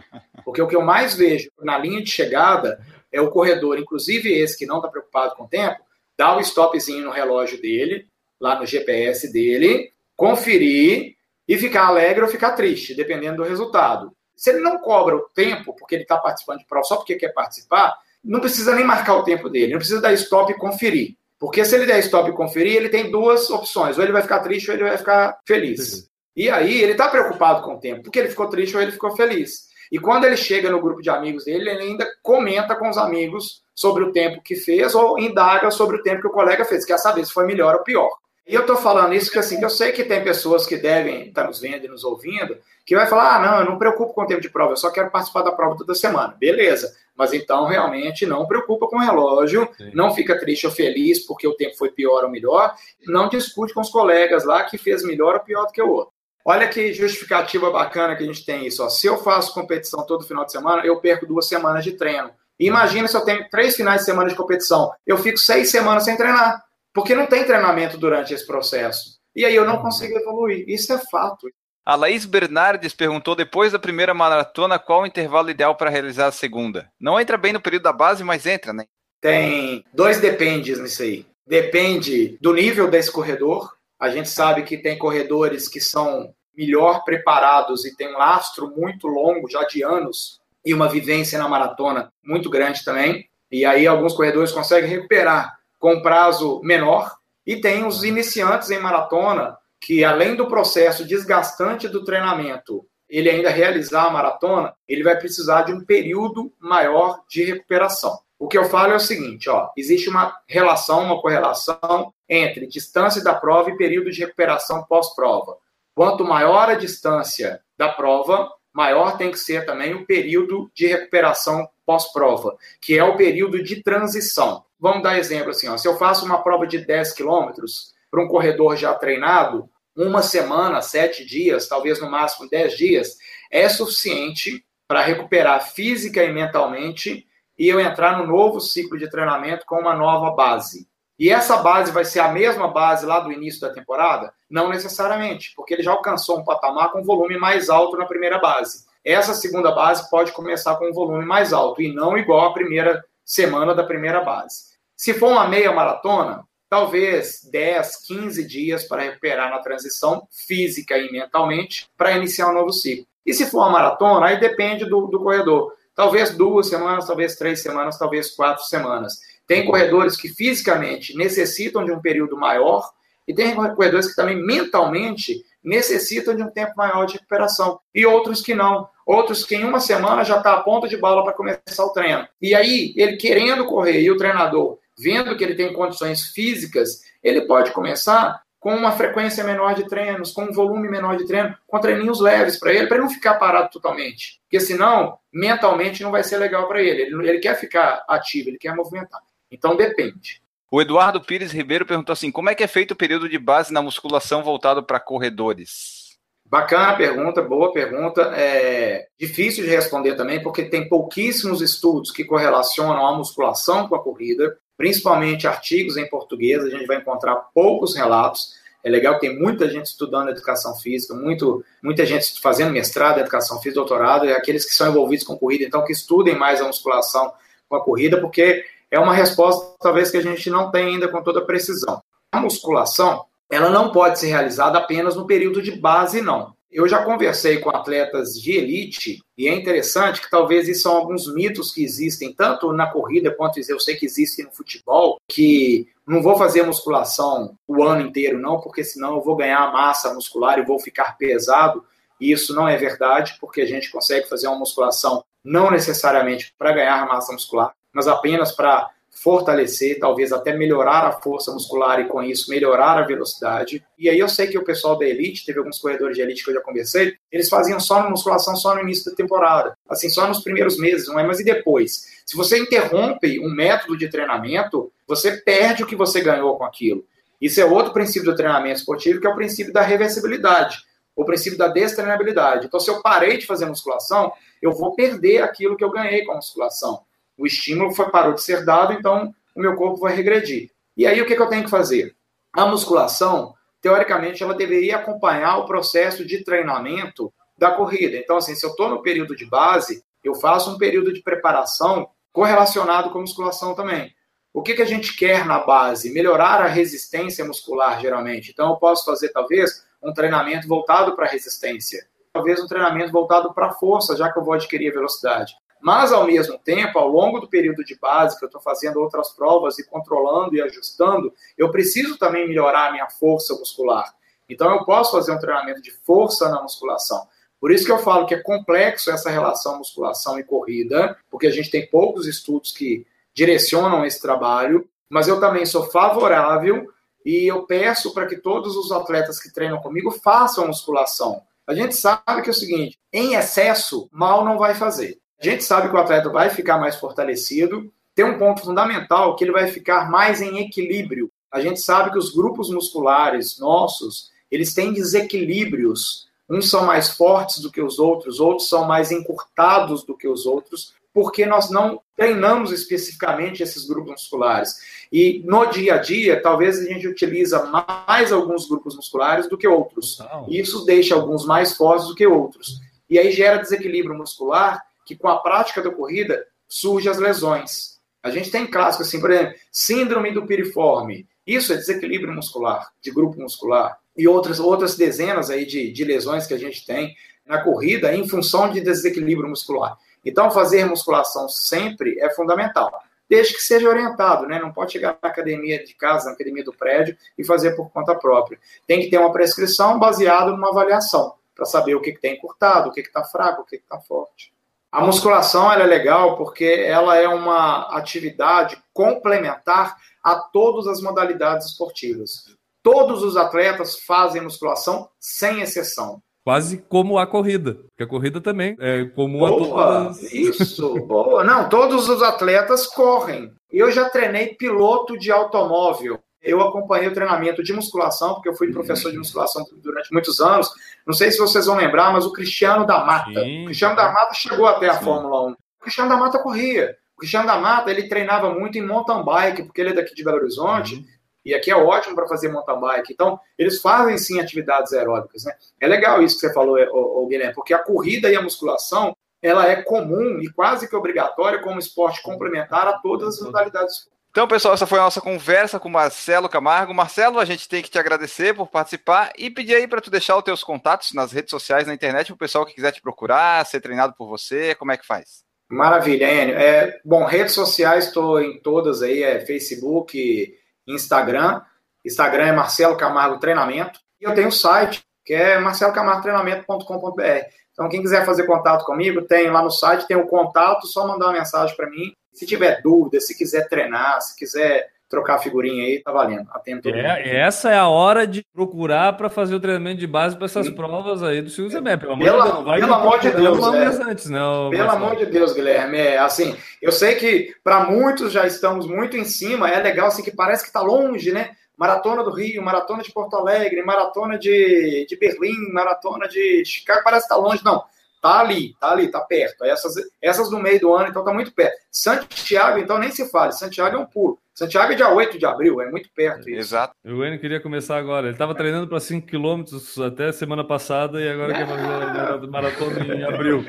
Porque o que eu mais vejo na linha de chegada é o corredor, inclusive esse que não está preocupado com o tempo, dar o um stopzinho no relógio dele, lá no GPS dele, conferir e ficar alegre ou ficar triste, dependendo do resultado. Se ele não cobra o tempo, porque ele está participando de prova só porque quer participar, não precisa nem marcar o tempo dele, não precisa dar stop e conferir. Porque se ele der stop e conferir, ele tem duas opções. Ou ele vai ficar triste ou ele vai ficar feliz. E aí ele está preocupado com o tempo, porque ele ficou triste ou ele ficou feliz. E quando ele chega no grupo de amigos dele, ele ainda comenta com os amigos sobre o tempo que fez ou indaga sobre o tempo que o colega fez, quer saber se foi melhor ou pior. E eu estou falando isso porque assim, eu sei que tem pessoas que devem estar nos vendo e nos ouvindo, que vai falar, ah, não, eu não me preocupo com o tempo de prova, eu só quero participar da prova toda semana. Beleza, mas então realmente não preocupa com o relógio, Sim. não fica triste ou feliz porque o tempo foi pior ou melhor, não discute com os colegas lá que fez melhor ou pior do que o outro. Olha que justificativa bacana que a gente tem isso. Ó. Se eu faço competição todo final de semana, eu perco duas semanas de treino. Imagina se eu tenho três finais de semana de competição, eu fico seis semanas sem treinar, porque não tem treinamento durante esse processo. E aí eu não consigo evoluir. Isso é fato. A Laís Bernardes perguntou depois da primeira maratona qual o intervalo ideal para realizar a segunda. Não entra bem no período da base, mas entra, né? Tem dois dependes nisso aí. Depende do nível desse corredor. A gente sabe que tem corredores que são melhor preparados e tem um lastro muito longo, já de anos, e uma vivência na maratona muito grande também. E aí alguns corredores conseguem recuperar com prazo menor. E tem os iniciantes em maratona que além do processo desgastante do treinamento, ele ainda realizar a maratona, ele vai precisar de um período maior de recuperação. O que eu falo é o seguinte, ó, existe uma relação, uma correlação entre distância da prova e período de recuperação pós-prova. Quanto maior a distância da prova, maior tem que ser também o período de recuperação pós-prova, que é o período de transição. Vamos dar exemplo assim, ó, se eu faço uma prova de 10 quilômetros, para um corredor já treinado, uma semana, sete dias, talvez no máximo dez dias, é suficiente para recuperar física e mentalmente e eu entrar no novo ciclo de treinamento com uma nova base. E essa base vai ser a mesma base lá do início da temporada? Não necessariamente, porque ele já alcançou um patamar com volume mais alto na primeira base. Essa segunda base pode começar com um volume mais alto e não igual à primeira semana da primeira base. Se for uma meia maratona, talvez 10, 15 dias para recuperar na transição física e mentalmente para iniciar um novo ciclo. E se for uma maratona, aí depende do, do corredor. Talvez duas semanas, talvez três semanas, talvez quatro semanas. Tem corredores que fisicamente necessitam de um período maior e tem corredores que também mentalmente necessitam de um tempo maior de recuperação. E outros que não. Outros que em uma semana já está a ponta de bala para começar o treino. E aí, ele querendo correr e o treinador vendo que ele tem condições físicas, ele pode começar com uma frequência menor de treinos, com um volume menor de treino, com treininhos leves para ele, para ele não ficar parado totalmente. Porque senão, mentalmente, não vai ser legal para ele. ele. Ele quer ficar ativo, ele quer movimentar. Então depende. O Eduardo Pires Ribeiro perguntou assim: como é que é feito o período de base na musculação voltado para corredores? Bacana pergunta, boa pergunta. É difícil de responder também, porque tem pouquíssimos estudos que correlacionam a musculação com a corrida principalmente artigos em português, a gente vai encontrar poucos relatos. É legal que tem muita gente estudando educação física, muito, muita gente fazendo mestrado em educação física, doutorado, e aqueles que são envolvidos com corrida, então que estudem mais a musculação com a corrida, porque é uma resposta talvez que a gente não tem ainda com toda precisão. A musculação, ela não pode ser realizada apenas no período de base, não. Eu já conversei com atletas de elite e é interessante que talvez isso são alguns mitos que existem, tanto na corrida quanto eu sei que existem no futebol, que não vou fazer musculação o ano inteiro, não, porque senão eu vou ganhar massa muscular e vou ficar pesado. E isso não é verdade, porque a gente consegue fazer uma musculação não necessariamente para ganhar massa muscular, mas apenas para fortalecer, talvez até melhorar a força muscular e com isso melhorar a velocidade. E aí eu sei que o pessoal da elite, teve alguns corredores de elite que eu já conversei, eles faziam só musculação só no início da temporada, assim, só nos primeiros meses, não é? Mas e depois? Se você interrompe um método de treinamento, você perde o que você ganhou com aquilo. Isso é outro princípio do treinamento esportivo, que é o princípio da reversibilidade, o princípio da destreinabilidade. Então, se eu parei de fazer musculação, eu vou perder aquilo que eu ganhei com a musculação o estímulo foi, parou de ser dado, então o meu corpo vai regredir. E aí o que, que eu tenho que fazer? A musculação, teoricamente, ela deveria acompanhar o processo de treinamento da corrida. Então, assim, se eu estou no período de base, eu faço um período de preparação correlacionado com a musculação também. O que, que a gente quer na base? Melhorar a resistência muscular, geralmente. Então, eu posso fazer, talvez, um treinamento voltado para resistência. Talvez um treinamento voltado para força, já que eu vou adquirir velocidade. Mas, ao mesmo tempo, ao longo do período de base, que eu estou fazendo outras provas e controlando e ajustando, eu preciso também melhorar a minha força muscular. Então, eu posso fazer um treinamento de força na musculação. Por isso que eu falo que é complexo essa relação musculação e corrida, porque a gente tem poucos estudos que direcionam esse trabalho, mas eu também sou favorável e eu peço para que todos os atletas que treinam comigo façam musculação. A gente sabe que é o seguinte: em excesso, mal não vai fazer. A gente sabe que o atleta vai ficar mais fortalecido. Tem um ponto fundamental que ele vai ficar mais em equilíbrio. A gente sabe que os grupos musculares nossos, eles têm desequilíbrios. Uns são mais fortes do que os outros, outros são mais encurtados do que os outros, porque nós não treinamos especificamente esses grupos musculares. E no dia a dia, talvez a gente utiliza mais alguns grupos musculares do que outros. Isso deixa alguns mais fortes do que outros. E aí gera desequilíbrio muscular, que com a prática da corrida surgem as lesões. A gente tem clássico assim, por exemplo, síndrome do piriforme. Isso é desequilíbrio muscular, de grupo muscular. E outras, outras dezenas aí de, de lesões que a gente tem na corrida em função de desequilíbrio muscular. Então, fazer musculação sempre é fundamental, desde que seja orientado, né? Não pode chegar na academia de casa, na academia do prédio e fazer por conta própria. Tem que ter uma prescrição baseada numa avaliação, para saber o que está encurtado, o que está fraco, o que está forte. A musculação é legal porque ela é uma atividade complementar a todas as modalidades esportivas. Todos os atletas fazem musculação sem exceção. Quase como a corrida, porque a corrida também é comum boa, a todas. Isso, boa. Não, todos os atletas correm. Eu já treinei piloto de automóvel. Eu acompanhei o treinamento de musculação, porque eu fui professor de musculação durante muitos anos. Não sei se vocês vão lembrar, mas o Cristiano da Mata. Sim. O Cristiano da Mata chegou até a Sim. Fórmula 1. O Cristiano da Mata corria. O Cristiano da Mata, ele treinava muito em mountain bike, porque ele é daqui de Belo Horizonte. Uhum. E aqui é ótimo para fazer mountain bike. Então, eles fazem sim atividades aeróbicas. Né? É legal isso que você falou, ô, ô, Guilherme, porque a corrida e a musculação ela é comum e quase que obrigatória como esporte complementar a todas as modalidades. Então, pessoal, essa foi a nossa conversa com Marcelo Camargo. Marcelo, a gente tem que te agradecer por participar e pedir aí para tu deixar os teus contatos nas redes sociais, na internet, para o pessoal que quiser te procurar, ser treinado por você, como é que faz? Maravilha, Enio. É, bom, redes sociais, estou em todas aí, é Facebook, Instagram. Instagram é Marcelo Camargo Treinamento. E eu tenho um site, que é marcelocamargotreinamento.com.br. Então, quem quiser fazer contato comigo, tem lá no site, tem o contato, só mandar uma mensagem para mim. Se tiver dúvida, se quiser treinar, se quiser trocar figurinha aí, tá valendo. Atento. É, essa é a hora de procurar para fazer o treinamento de base para essas Sim. provas aí do Silvio Zé. Pelo amor de Deus, vai pelo amor de Deus, é. antes, né, Pelo amor de Deus, Guilherme. É, assim, eu sei que para muitos já estamos muito em cima, é legal assim que parece que está longe, né? Maratona do Rio, Maratona de Porto Alegre, Maratona de, de Berlim, Maratona de Chicago, parece que está longe. Não, Tá ali, tá ali, tá perto. Essas, essas no meio do ano, então tá muito perto. Santiago, então nem se fale. Santiago é um pulo. Santiago é dia 8 de abril, é muito perto isso. Exato. O Enio queria começar agora. Ele estava treinando para 5 km até semana passada e agora quer fazer maratona em abril.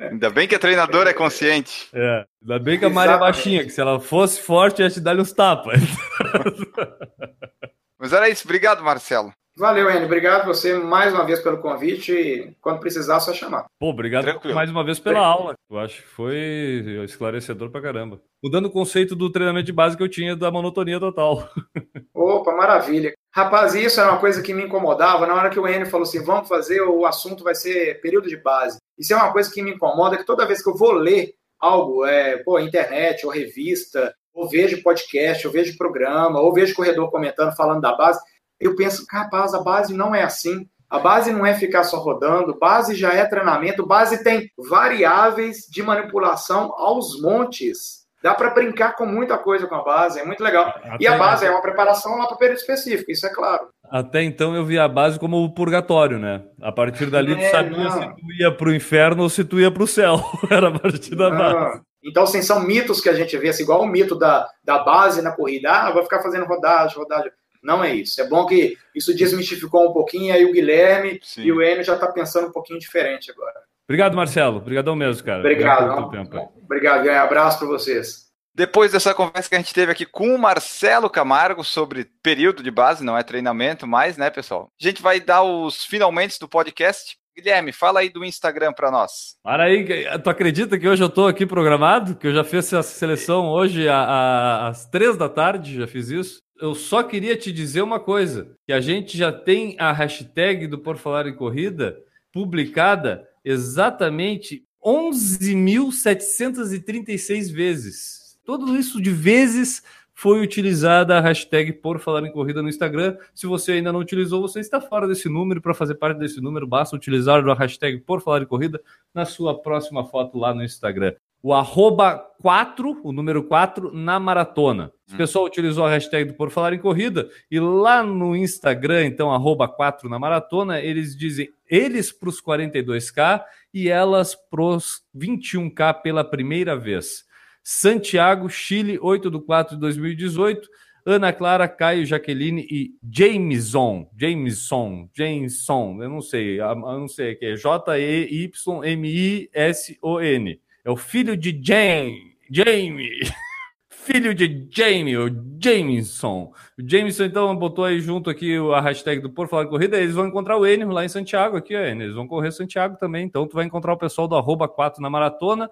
Ainda bem que a treinadora é consciente. É, ainda bem que a Maria é baixinha, que se ela fosse forte, ia te dar uns tapas. Mas era isso. Obrigado, Marcelo. Valeu, Enio. Obrigado você mais uma vez pelo convite. Quando precisar, só chamar. Pô, obrigado Tranquilo. mais uma vez pela aula. Eu acho que foi esclarecedor pra caramba. Mudando o conceito do treinamento de base que eu tinha da monotonia total. Opa, maravilha. Rapaz, isso era uma coisa que me incomodava. Na hora que o Enio falou assim, vamos fazer, o assunto vai ser período de base. Isso é uma coisa que me incomoda, que toda vez que eu vou ler algo, é, pô, internet ou revista, ou vejo podcast, ou vejo programa, ou vejo corredor comentando, falando da base, eu penso, capaz, a base não é assim. A base não é ficar só rodando, base já é treinamento, base tem variáveis de manipulação aos montes. Dá para brincar com muita coisa com a base, é muito legal. Até e a base é uma preparação lá para período específico, isso é claro. Até então eu via a base como o purgatório, né? A partir dali é, tu sabia não. se tu ia para o inferno ou se tu ia para o céu. Era a partir da base. Então, assim, são mitos que a gente vê, assim, igual o mito da, da base na corrida. Ah, vou ficar fazendo rodagem, rodagem. Não é isso. É bom que isso desmistificou um pouquinho, e aí o Guilherme Sim. e o Enio já está pensando um pouquinho diferente agora. Obrigado, Marcelo. Obrigadão mesmo, cara. Obrigado. Obrigado, Obrigado. Um abraço para vocês. Depois dessa conversa que a gente teve aqui com o Marcelo Camargo sobre período de base, não é treinamento mais, né, pessoal? A gente vai dar os finalmente do podcast. Guilherme, fala aí do Instagram para nós. Para aí, tu acredita que hoje eu estou aqui programado? Que eu já fiz essa seleção hoje às três da tarde, já fiz isso eu só queria te dizer uma coisa: que a gente já tem a hashtag do Por Falar em Corrida publicada exatamente 11.736 vezes. Tudo isso de vezes foi utilizada a hashtag por falar em corrida no Instagram. Se você ainda não utilizou, você está fora desse número. Para fazer parte desse número, basta utilizar a hashtag por falar em corrida na sua próxima foto lá no Instagram. O arroba 4, o número 4, na maratona. O pessoal utilizou a hashtag do Por Falar em Corrida e lá no Instagram, então, arroba 4 na maratona, eles dizem eles para os 42K e elas para os 21K pela primeira vez. Santiago, Chile, 8 de 4 de 2018. Ana Clara, Caio, Jaqueline e Jameson. Jameson, Jameson, eu não sei, eu não sei o que é. J-E-Y-M-I-S-O-N. É o filho de Jane, Jamie. filho de Jamie, o Jameson. O Jameson, então, botou aí junto aqui a hashtag do Por Falar Corrida. Eles vão encontrar o Enio lá em Santiago, aqui, Enio. Eles vão correr Santiago também. Então, tu vai encontrar o pessoal do arroba 4 na maratona.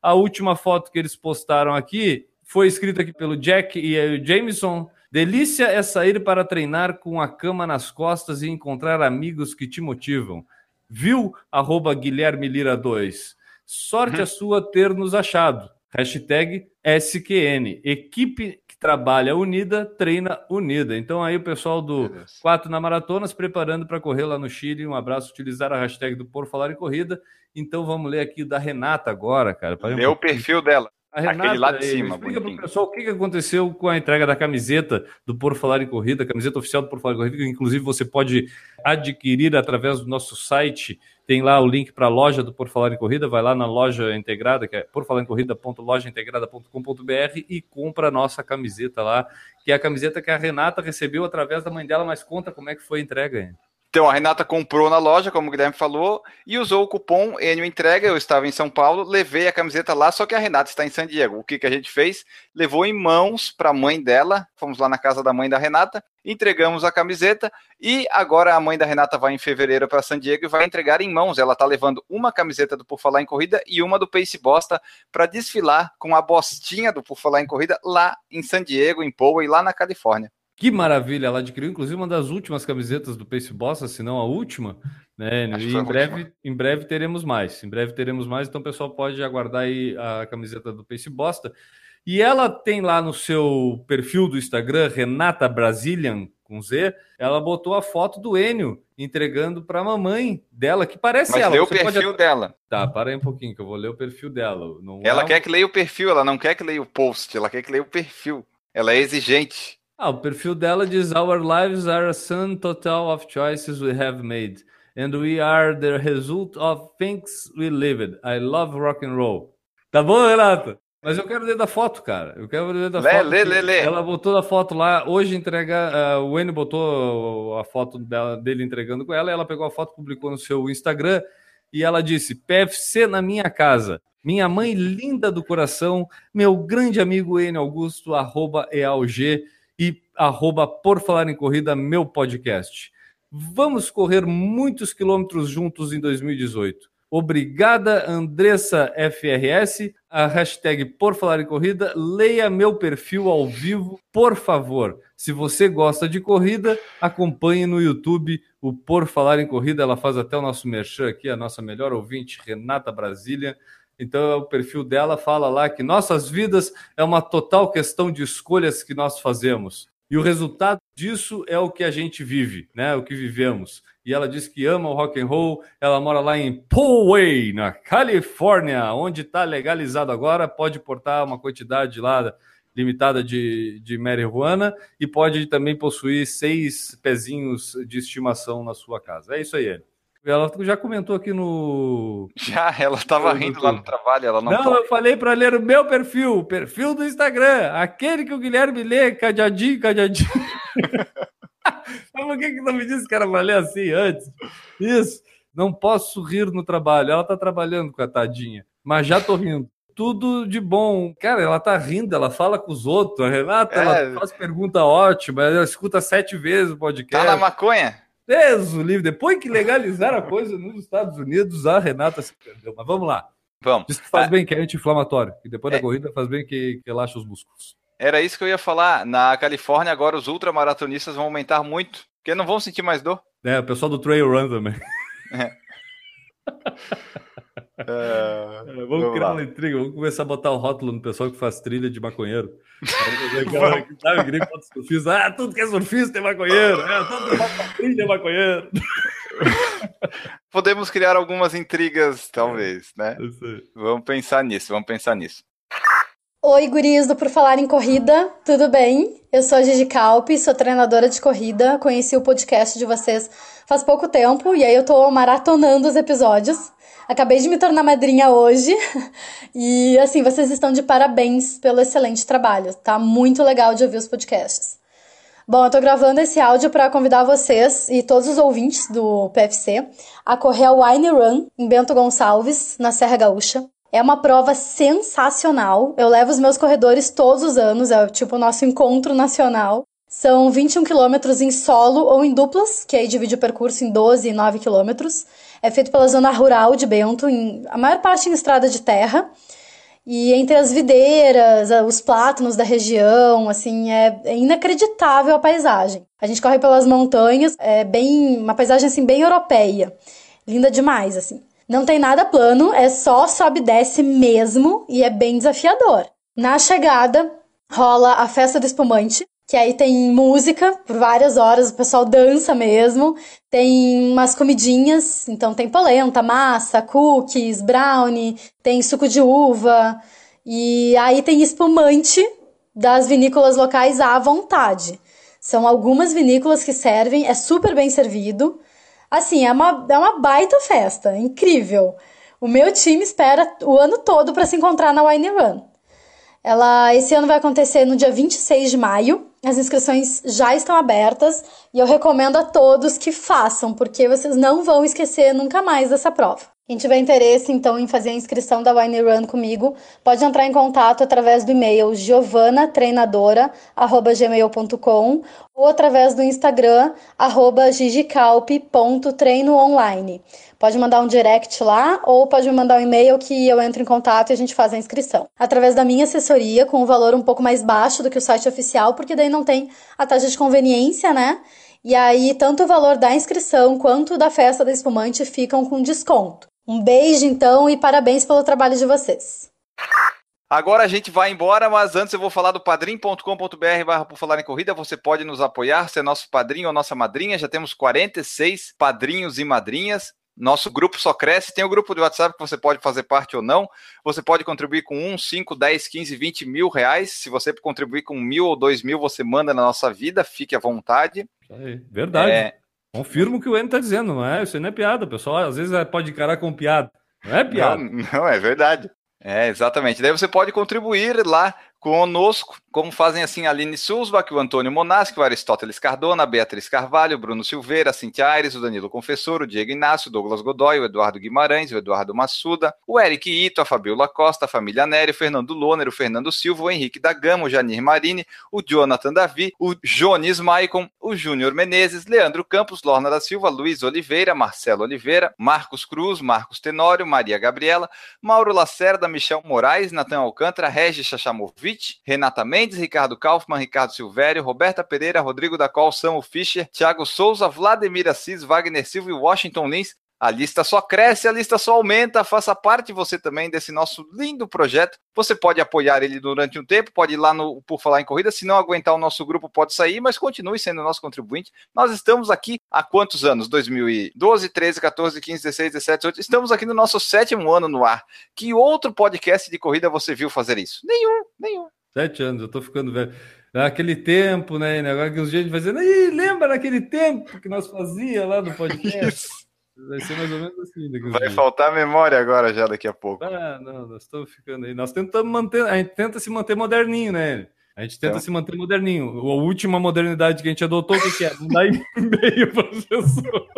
A última foto que eles postaram aqui foi escrita aqui pelo Jack e o Jameson. Delícia é sair para treinar com a cama nas costas e encontrar amigos que te motivam. Viu? Arroba Guilherme Lira 2. Sorte a sua ter nos achado. Hashtag SQN. Equipe que trabalha unida, treina unida. Então aí o pessoal do 4 na Maratona se preparando para correr lá no Chile. Um abraço, utilizar a hashtag do Por Falar em Corrida. Então vamos ler aqui da Renata agora, cara. Lê o perfil dela. A Renata, Aquele lá de cima, explica para o pessoal o que aconteceu com a entrega da camiseta do Por Falar em Corrida, camiseta oficial do Por Falar em Corrida, que inclusive você pode adquirir através do nosso site. Tem lá o link para a loja do Por Falar em Corrida, vai lá na loja integrada, que é porfalarincorrida.lojaintegrada.com.br e compra a nossa camiseta lá, que é a camiseta que a Renata recebeu através da mãe dela, mas conta como é que foi a entrega. hein? Então, a Renata comprou na loja, como o Guilherme falou, e usou o cupom Enio Entrega. Eu estava em São Paulo, levei a camiseta lá, só que a Renata está em San Diego. O que, que a gente fez? Levou em mãos para a mãe dela. Fomos lá na casa da mãe da Renata, entregamos a camiseta e agora a mãe da Renata vai em fevereiro para San Diego e vai entregar em mãos. Ela está levando uma camiseta do Por Falar em Corrida e uma do Pace Bosta para desfilar com a bostinha do Por Falar em Corrida lá em San Diego, em Poway, lá na Califórnia. Que maravilha! Ela adquiriu, inclusive, uma das últimas camisetas do Pace Bossa, se não a última. Né? Acho E em breve, última. em breve teremos mais. Em breve teremos mais, então o pessoal pode aguardar aí a camiseta do Pace Bosta. E ela tem lá no seu perfil do Instagram, Renata Brazilian, com Z, ela botou a foto do Enio entregando para a mamãe dela, que parece Mas ela. lê o Você pode- perfil dela. Tá, para aí um pouquinho, que eu vou ler o perfil dela. Não Ela é quer que leia o perfil, ela não quer que leia o post, ela quer que leia o perfil. Ela é exigente. Ah, o perfil dela diz: Our lives are a sum total of choices we have made, and we are the result of things we lived. I love rock and roll. Tá bom, Renata? Mas eu quero ler da foto, cara. Eu quero ler da Lê, foto. lê, lê, lê. Ela botou a foto lá. Hoje entrega. ah, o Enio botou a foto dela- dele entregando com ela. Ela pegou a foto, publicou no seu Instagram. E ela disse: PFC na minha casa. Minha mãe linda do coração. Meu grande amigo Enio Augusto, arroba EALG e arroba Por Falar em Corrida, meu podcast. Vamos correr muitos quilômetros juntos em 2018. Obrigada, Andressa FRS. A hashtag Por Falar em Corrida. Leia meu perfil ao vivo, por favor. Se você gosta de corrida, acompanhe no YouTube o Por Falar em Corrida. Ela faz até o nosso merchan aqui, a nossa melhor ouvinte, Renata Brasília. Então, o perfil dela fala lá que nossas vidas é uma total questão de escolhas que nós fazemos. E o resultado disso é o que a gente vive, né? O que vivemos. E ela diz que ama o rock and roll. Ela mora lá em Poway, na Califórnia, onde está legalizado agora. Pode portar uma quantidade lá limitada de, de marihuana e pode também possuir seis pezinhos de estimação na sua casa. É isso aí. Ela já comentou aqui no, Já, ela estava rindo lá no trabalho, ela não, não, pode. eu falei para ler o meu perfil, o perfil do Instagram, aquele que o Guilherme lê, cadeadinho, cadeadinho. Mas por que, que não me disse que era para ler assim antes? Isso, não posso rir no trabalho. Ela tá trabalhando com a tadinha, mas já tô rindo. Tudo de bom. Cara, ela tá rindo, ela fala com os outros. A Renata, É. ela faz pergunta ótima, ela escuta sete vezes o podcast. Tá na maconha? Deus o livre. Depois que legalizaram a coisa nos Estados Unidos, a Renata se perdeu. Mas vamos lá. Vamos. Diz que faz bem, que é anti-inflamatório. E depois É. da corrida faz bem que, que relaxa os músculos. Era isso que eu ia falar. Na Califórnia, agora os ultramaratonistas vão aumentar muito, porque não vão sentir mais dor. É, o pessoal do Trail Run também. É, vamos, vamos, criar lá. uma intriga, vamos começar a botar o rótulo no pessoal que faz trilha de maconheiro. Sabe, gringo, surfista. Ah, tudo que é surfista é maconheiro. É, tudo que faz trilha é maconheiro. Podemos criar algumas intrigas, talvez, né? Vamos pensar nisso, vamos pensar nisso. Oi, guris do Por Falar em Corrida, tudo bem? Eu sou a Gigi Calpi, sou treinadora de corrida, conheci o podcast de vocês faz pouco tempo e aí eu tô maratonando os episódios. Acabei de me tornar madrinha hoje e assim, vocês estão de parabéns pelo excelente trabalho, tá muito legal de ouvir os podcasts. Bom, eu tô gravando esse áudio para convidar vocês e todos os ouvintes do PFC a correr a Wine Run em Bento Gonçalves, na Serra Gaúcha. É uma prova sensacional. Eu levo os meus corredores todos os anos, é tipo o nosso encontro nacional. São 21 quilômetros em solo ou em duplas, que aí divide o percurso em 12 e 9 quilômetros. É feito pela zona rural de Bento, em, a maior parte em estrada de terra. E entre as videiras, os plátanos da região, assim, é, é, inacreditável a paisagem. A gente corre pelas montanhas, é bem uma paisagem assim bem europeia. Linda demais, assim. Não tem nada plano, é só sobe e desce mesmo e é bem desafiador. Na chegada rola a festa do espumante, que aí tem música por várias horas, o pessoal dança mesmo. Tem umas comidinhas, então tem polenta, massa, cookies, brownie, tem suco de uva. E aí tem espumante das vinícolas locais à vontade. São algumas vinícolas que servem, é super bem servido. Assim, é uma, é uma baita festa, incrível. O meu time espera o ano todo para se encontrar na Wine Run. Ela esse ano vai acontecer no dia 26 de maio. As inscrições já estão abertas e eu recomendo a todos que façam, porque vocês não vão esquecer nunca mais dessa prova. Quem tiver interesse, então, em fazer a inscrição da Wine Run comigo, pode entrar em contato através do e-mail giovanatreinadora.gmail.com ou através do Instagram, arroba gigicalp.treinoonline. Pode mandar um direct lá ou pode me mandar um e-mail que eu entro em contato e a gente faz a inscrição. Através da minha assessoria, com um valor um pouco mais baixo do que o site oficial, porque daí não tem a taxa de conveniência, né? E aí, tanto o valor da inscrição quanto da festa da espumante ficam com desconto. Um beijo, então, e parabéns pelo trabalho de vocês. Agora a gente vai embora, mas antes eu vou falar do padrim.com.br barra por falar em corrida. Você pode nos apoiar, ser nosso padrinho ou nossa madrinha. Já temos 46 padrinhos e madrinhas. Nosso grupo só cresce. Tem o grupo do WhatsApp que você pode fazer parte ou não. Você pode contribuir com 1, 5, 10, 15, 20 mil reais. Se você contribuir com mil ou dois mil, você manda na nossa vida. Fique à vontade. Verdade. É, Confirmo o que o Enio está dizendo, não é? Isso não é piada. Pessoal às vezes pode encarar com piada. Não é piada. Não, não é verdade. É, exatamente. Daí você pode contribuir lá conosco, como fazem assim Aline Sulzbach, o Antônio Monaschi, o Aristóteles Cardona, a Beatriz Carvalho, o Bruno Silveira, a Cintia Aires, o Danilo Confessor, o Diego Inácio, o Douglas Godoy, o Eduardo Guimarães, o Eduardo Massuda, o Eric Ito, a Fabiola Costa, a família Nery, o Fernando Loner, o Fernando Silva, o Henrique da Gama, o Janir Marini, o Jonathan Davi, o Jones Maicon, o Júnior Menezes, Leandro Campos, Lorna da Silva, Luiz Oliveira, Marcelo Oliveira, Marcos Cruz, Marcos Tenório, Maria Gabriela, Mauro Lacerda, Michel Moraes, Natan Alcântara, Regis Chachamovic, Renata Mendes, Ricardo Kaufmann, Ricardo Silvério, Roberta Pereira, Rodrigo da Col, Samu Fischer, Thiago Souza, Vladimir Assis, Wagner Silva e Washington Lins. A lista só cresce, a lista só aumenta. Faça parte você também desse nosso lindo projeto. Você pode apoiar ele durante um tempo, pode ir lá no Por Falar em Corrida. Se não aguentar o nosso grupo, pode sair, mas continue sendo nosso contribuinte. Nós estamos aqui há quantos anos? 2012, 13, 14, 15, 16, 17, 18. Estamos aqui no nosso sétimo ano no ar. Que outro podcast de corrida você viu fazer isso? Nenhum, nenhum. Sete anos, eu tô ficando velho. Naquele tempo, né? Agora que os gente vai dizendo, lembra daquele tempo que nós fazia lá no podcast? Vai ser mais ou menos assim. Vai faltar memória agora já daqui a pouco. Ah, não, nós estamos ficando aí. Nós tentamos manter, a gente tenta se manter moderninho, né? A gente tenta então. se manter moderninho. A última modernidade que a gente adotou, o que, que é? Não dá e-mail professor.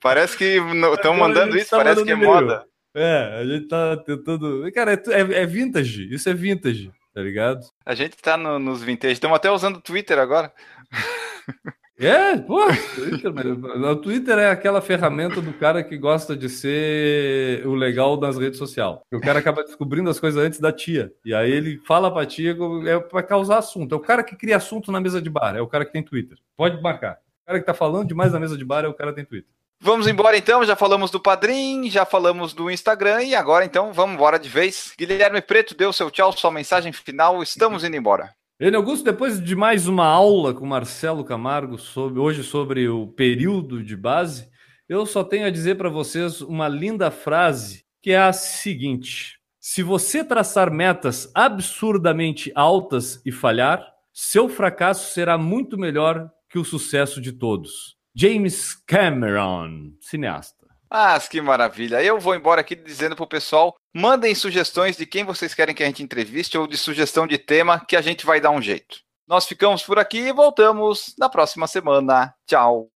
Parece que estão mandando isso, tá parece que é moda. É, a gente tá tentando. Cara, é, é, é vintage, isso é vintage, tá ligado? A gente tá no, nos vintage, estamos até usando o Twitter agora. É, pô, Twitter, o Twitter é aquela ferramenta do cara que gosta de ser o legal das redes sociais. O cara acaba descobrindo as coisas antes da tia. E aí ele fala pra tia, é pra causar assunto. É o cara que cria assunto na mesa de bar, é o cara que tem Twitter. Pode marcar. O cara que tá falando demais na mesa de bar é o cara que tem Twitter. Vamos embora então, já falamos do Padrim, já falamos do Instagram e agora então vamos embora de vez. Guilherme Preto deu seu tchau, sua mensagem final, estamos indo embora. Ele Augusto, depois de mais uma aula com Marcelo Camargo sobre hoje sobre o período de base, eu só tenho a dizer para vocês uma linda frase que é a seguinte: se você traçar metas absurdamente altas e falhar, seu fracasso será muito melhor que o sucesso de todos. James Cameron, cineasta. Ah, que maravilha. Eu vou embora aqui dizendo pro pessoal, mandem sugestões de quem vocês querem que a gente entreviste ou de sugestão de tema que a gente vai dar um jeito. Nós ficamos por aqui e voltamos na próxima semana. Tchau.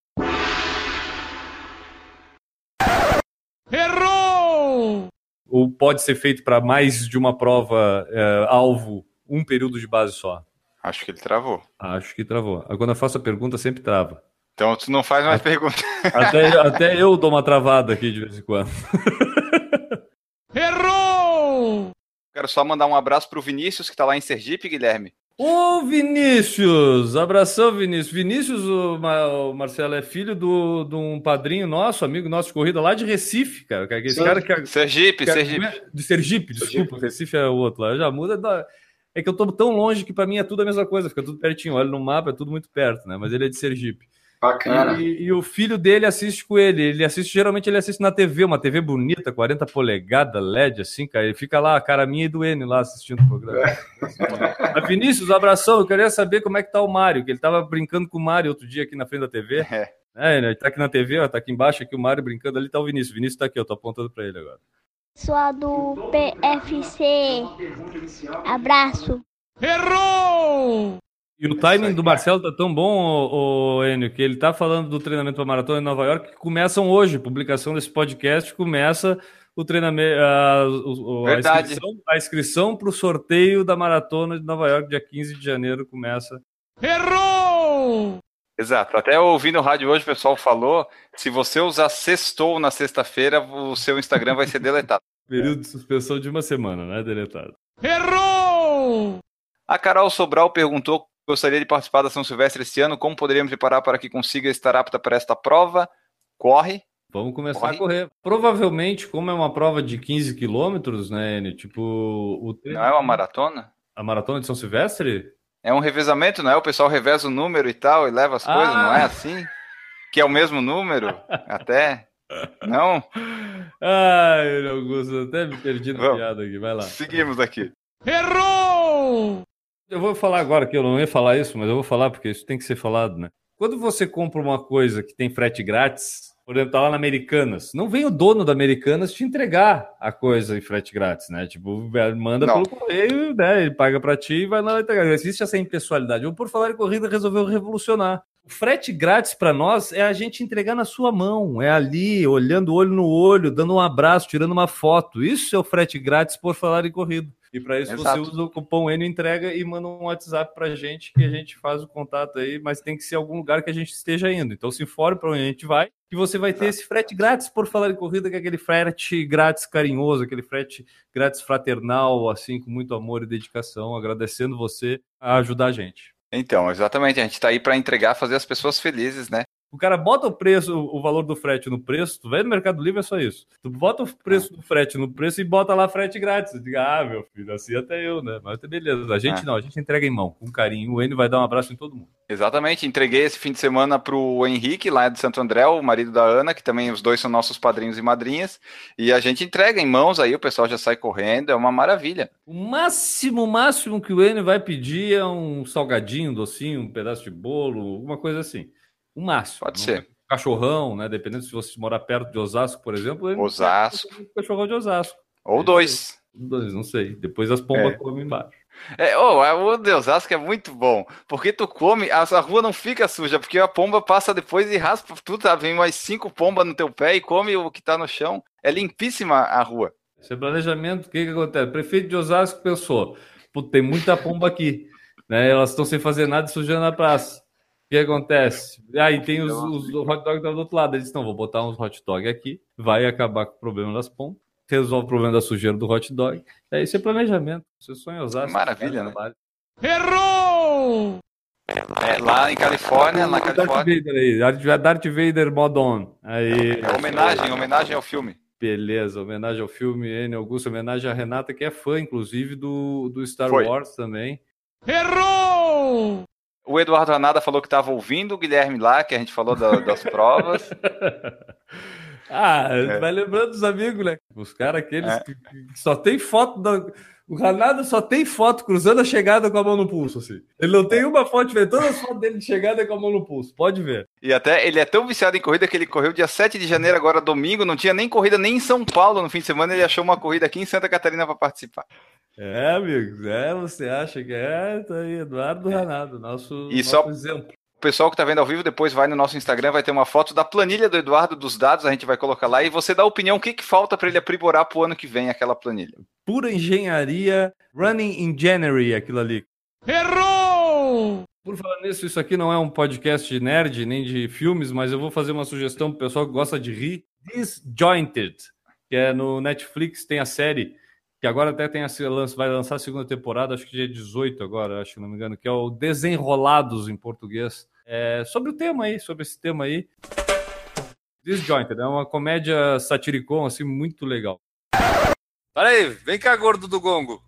Errou! Ou pode ser feito para mais de uma prova é, alvo, um período de base só? Acho que ele travou. Acho que travou. Quando eu faço a pergunta, sempre trava. Então tu não faz mais pergunta. Até, até eu dou uma travada aqui de vez em quando. Errou! Quero só mandar um abraço pro Vinícius, que tá lá em Sergipe, Guilherme. Ô Vinícius! Abração, Vinícius. Vinícius, o, Ma- o Marcelo, é filho do- de um padrinho nosso, amigo nosso de corrida lá de Recife, cara. É Esse Sim. cara que, Sergipe, que- Sergipe. De Sergipe, desculpa. Recife é o outro lá. Já muda. da- É que eu tô tão longe que pra mim é tudo a mesma coisa, fica tudo pertinho. Olha no mapa, é tudo muito perto, né? Mas ele é de Sergipe. Bacana. E, e o filho dele assiste com ele. Ele assiste, geralmente ele assiste na TV, uma TV bonita, 40 polegadas, LED, assim, cara. Ele fica lá, a cara minha e do N lá assistindo o programa. Mas, Vinícius, abração. Eu queria saber como é que tá o Mário, que ele tava brincando com o Mário outro dia aqui na frente da TV. É. É, ele tá aqui na TV, ó, tá aqui embaixo, aqui o Mário brincando, ali tá o Vinícius. Vinícius tá aqui, eu tô apontando pra ele agora. Pessoal do PFC, abraço. Errou! E o timing do Marcelo tá tão bom, ô, ô, Enio, que ele tá falando do treinamento para maratona em Nova York, que começam hoje. Publicação desse podcast começa o treinamento, a, o- o- a Verdade. inscrição, a inscrição para o sorteio da maratona de Nova York, dia 15 de janeiro, começa. Errou! Exato. Até ouvindo o rádio hoje, o pessoal falou: se você usar sextou na sexta-feira, o seu Instagram vai ser deletado. Período de suspensão de uma semana, né, deletado. Errou! A Carol Sobral perguntou: gostaria de participar da São Silvestre esse ano, como poderíamos preparar para que consiga estar apta para esta prova? Corre. Vamos começar Corre. a correr. Provavelmente, como é uma prova de 15 quilômetros, né, Enio, tipo, o treino- Não é uma maratona? a maratona de São Silvestre? É um revezamento, não é? O pessoal reveza o número e tal e leva as Ah. coisas, não é assim? Que é o mesmo número? Até? Não? Ai, Augusto, até me perdi na Vamos. piada aqui, vai lá. Seguimos aqui. Errou! Eu vou falar agora que eu não ia falar isso, mas eu vou falar porque isso tem que ser falado, né? Quando você compra uma coisa que tem frete grátis, por exemplo, tá lá na Americanas, não vem o dono da Americanas te entregar a coisa em frete grátis, né? Tipo, manda Não. pelo correio, né? Ele paga pra ti e vai lá entregar. Existe essa impessoalidade. Ou por falar em corrida, resolveu revolucionar. O frete grátis para nós é a gente entregar na sua mão, é ali, olhando olho no olho, dando um abraço, tirando uma foto. Isso é o frete grátis por falar em corrida. E para isso Exato. você usa o cupom N entrega e manda um WhatsApp pra gente que a gente faz o contato aí, mas tem que ser algum lugar que a gente esteja indo. Então se informe para onde a gente vai, que você vai ter esse frete grátis por falar em corrida, que é aquele frete grátis carinhoso, aquele frete grátis fraternal, assim, com muito amor e dedicação, agradecendo você a ajudar a gente. Então, exatamente. A gente está aí para entregar, fazer as pessoas felizes, né? O cara bota o preço, o valor do frete no preço, tu vai no Mercado Livre é só isso. Tu bota o preço do frete no preço e bota lá frete grátis. Eu digo, ah, meu filho, assim até eu, né? Mas beleza. A gente É. não, a gente entrega em mão, com carinho. O N vai dar um abraço em todo mundo. Exatamente. Entreguei esse fim de semana pro Henrique, lá de Santo André, o marido da Ana, que também os dois são nossos padrinhos e madrinhas. E a gente entrega em mãos aí, o pessoal já sai correndo, é uma maravilha. O máximo, máximo que o N vai pedir é um salgadinho, um docinho, um pedaço de bolo, uma coisa assim. O máximo. Pode ser. Cachorrão, né? Dependendo se você morar perto de Osasco, por exemplo. Osasco. um Cachorrão de Osasco. Ou dois. Dois, não sei. Depois as pombas É. comem embaixo. É, oh, o Deus Osasco é muito bom. Porque tu come, a, a rua não fica suja, porque a pomba passa depois e raspa tudo, tá? Vem mais cinco pombas no teu pé e come o que tá no chão. É limpíssima a rua. Esse é planejamento, o que, que acontece? O prefeito de Osasco pensou: tem muita pomba aqui, né? Elas estão sem fazer nada e sujando a praça. O que acontece? Aí tem os, os hot dogs do outro lado. Eles disse, não, vou botar uns hot dog aqui, vai acabar com o problema das pombas, resolve o problema da sujeira do hot dog. É, isso é planejamento. Você sonha Osasco. Maravilha, né? trabalho. Errou! É, lá em Califórnia, na Darth Califórnia. Vader aí, Darth- Darth Vader Modon. Aí. É homenagem, homenagem ao filme. Beleza, homenagem ao filme N. Augusto, homenagem à Renata, que é fã, inclusive, do, do Star Foi. Wars também. Errou! O Eduardo Ranada falou que estava ouvindo o Guilherme lá, que a gente falou da- das provas. ah, vai lembrando dos amigos, né? Os caras aqueles É. que, que só tem foto da. O Ranada só tem foto cruzando a chegada com a mão no pulso, assim. Ele não tem uma foto, vê todas as fotos dele de chegada com a mão no pulso. Pode ver. E até ele é tão viciado em corrida que ele correu dia 7 de janeiro, agora domingo, não tinha nem corrida nem em São Paulo no fim de semana, ele achou uma corrida aqui em Santa Catarina para participar. É, amigos, é, você acha que é, tá aí, Eduardo Ranado, nosso, E nosso só- exemplo. O pessoal que tá vendo ao vivo, depois vai no nosso Instagram, vai ter uma foto da planilha do Eduardo dos dados, a gente vai colocar lá e você dá a opinião o que, que falta para ele aprimorar pro ano que vem aquela planilha. Pura engenharia, running in January, aquilo ali. Errou! Por falar nisso, isso aqui não é um podcast de nerd, nem de filmes, mas eu vou fazer uma sugestão pro pessoal que gosta de rir. Disjointed, que é no Netflix, tem a série, que agora até tem a, vai lançar a segunda temporada, acho que dia 18 agora, acho que não me engano, que é o Desenrolados em português. É, sobre o tema aí, sobre esse tema aí. Disjointed, é uma comédia satiricon, assim, muito legal. Peraí, vem cá, gordo do gongo.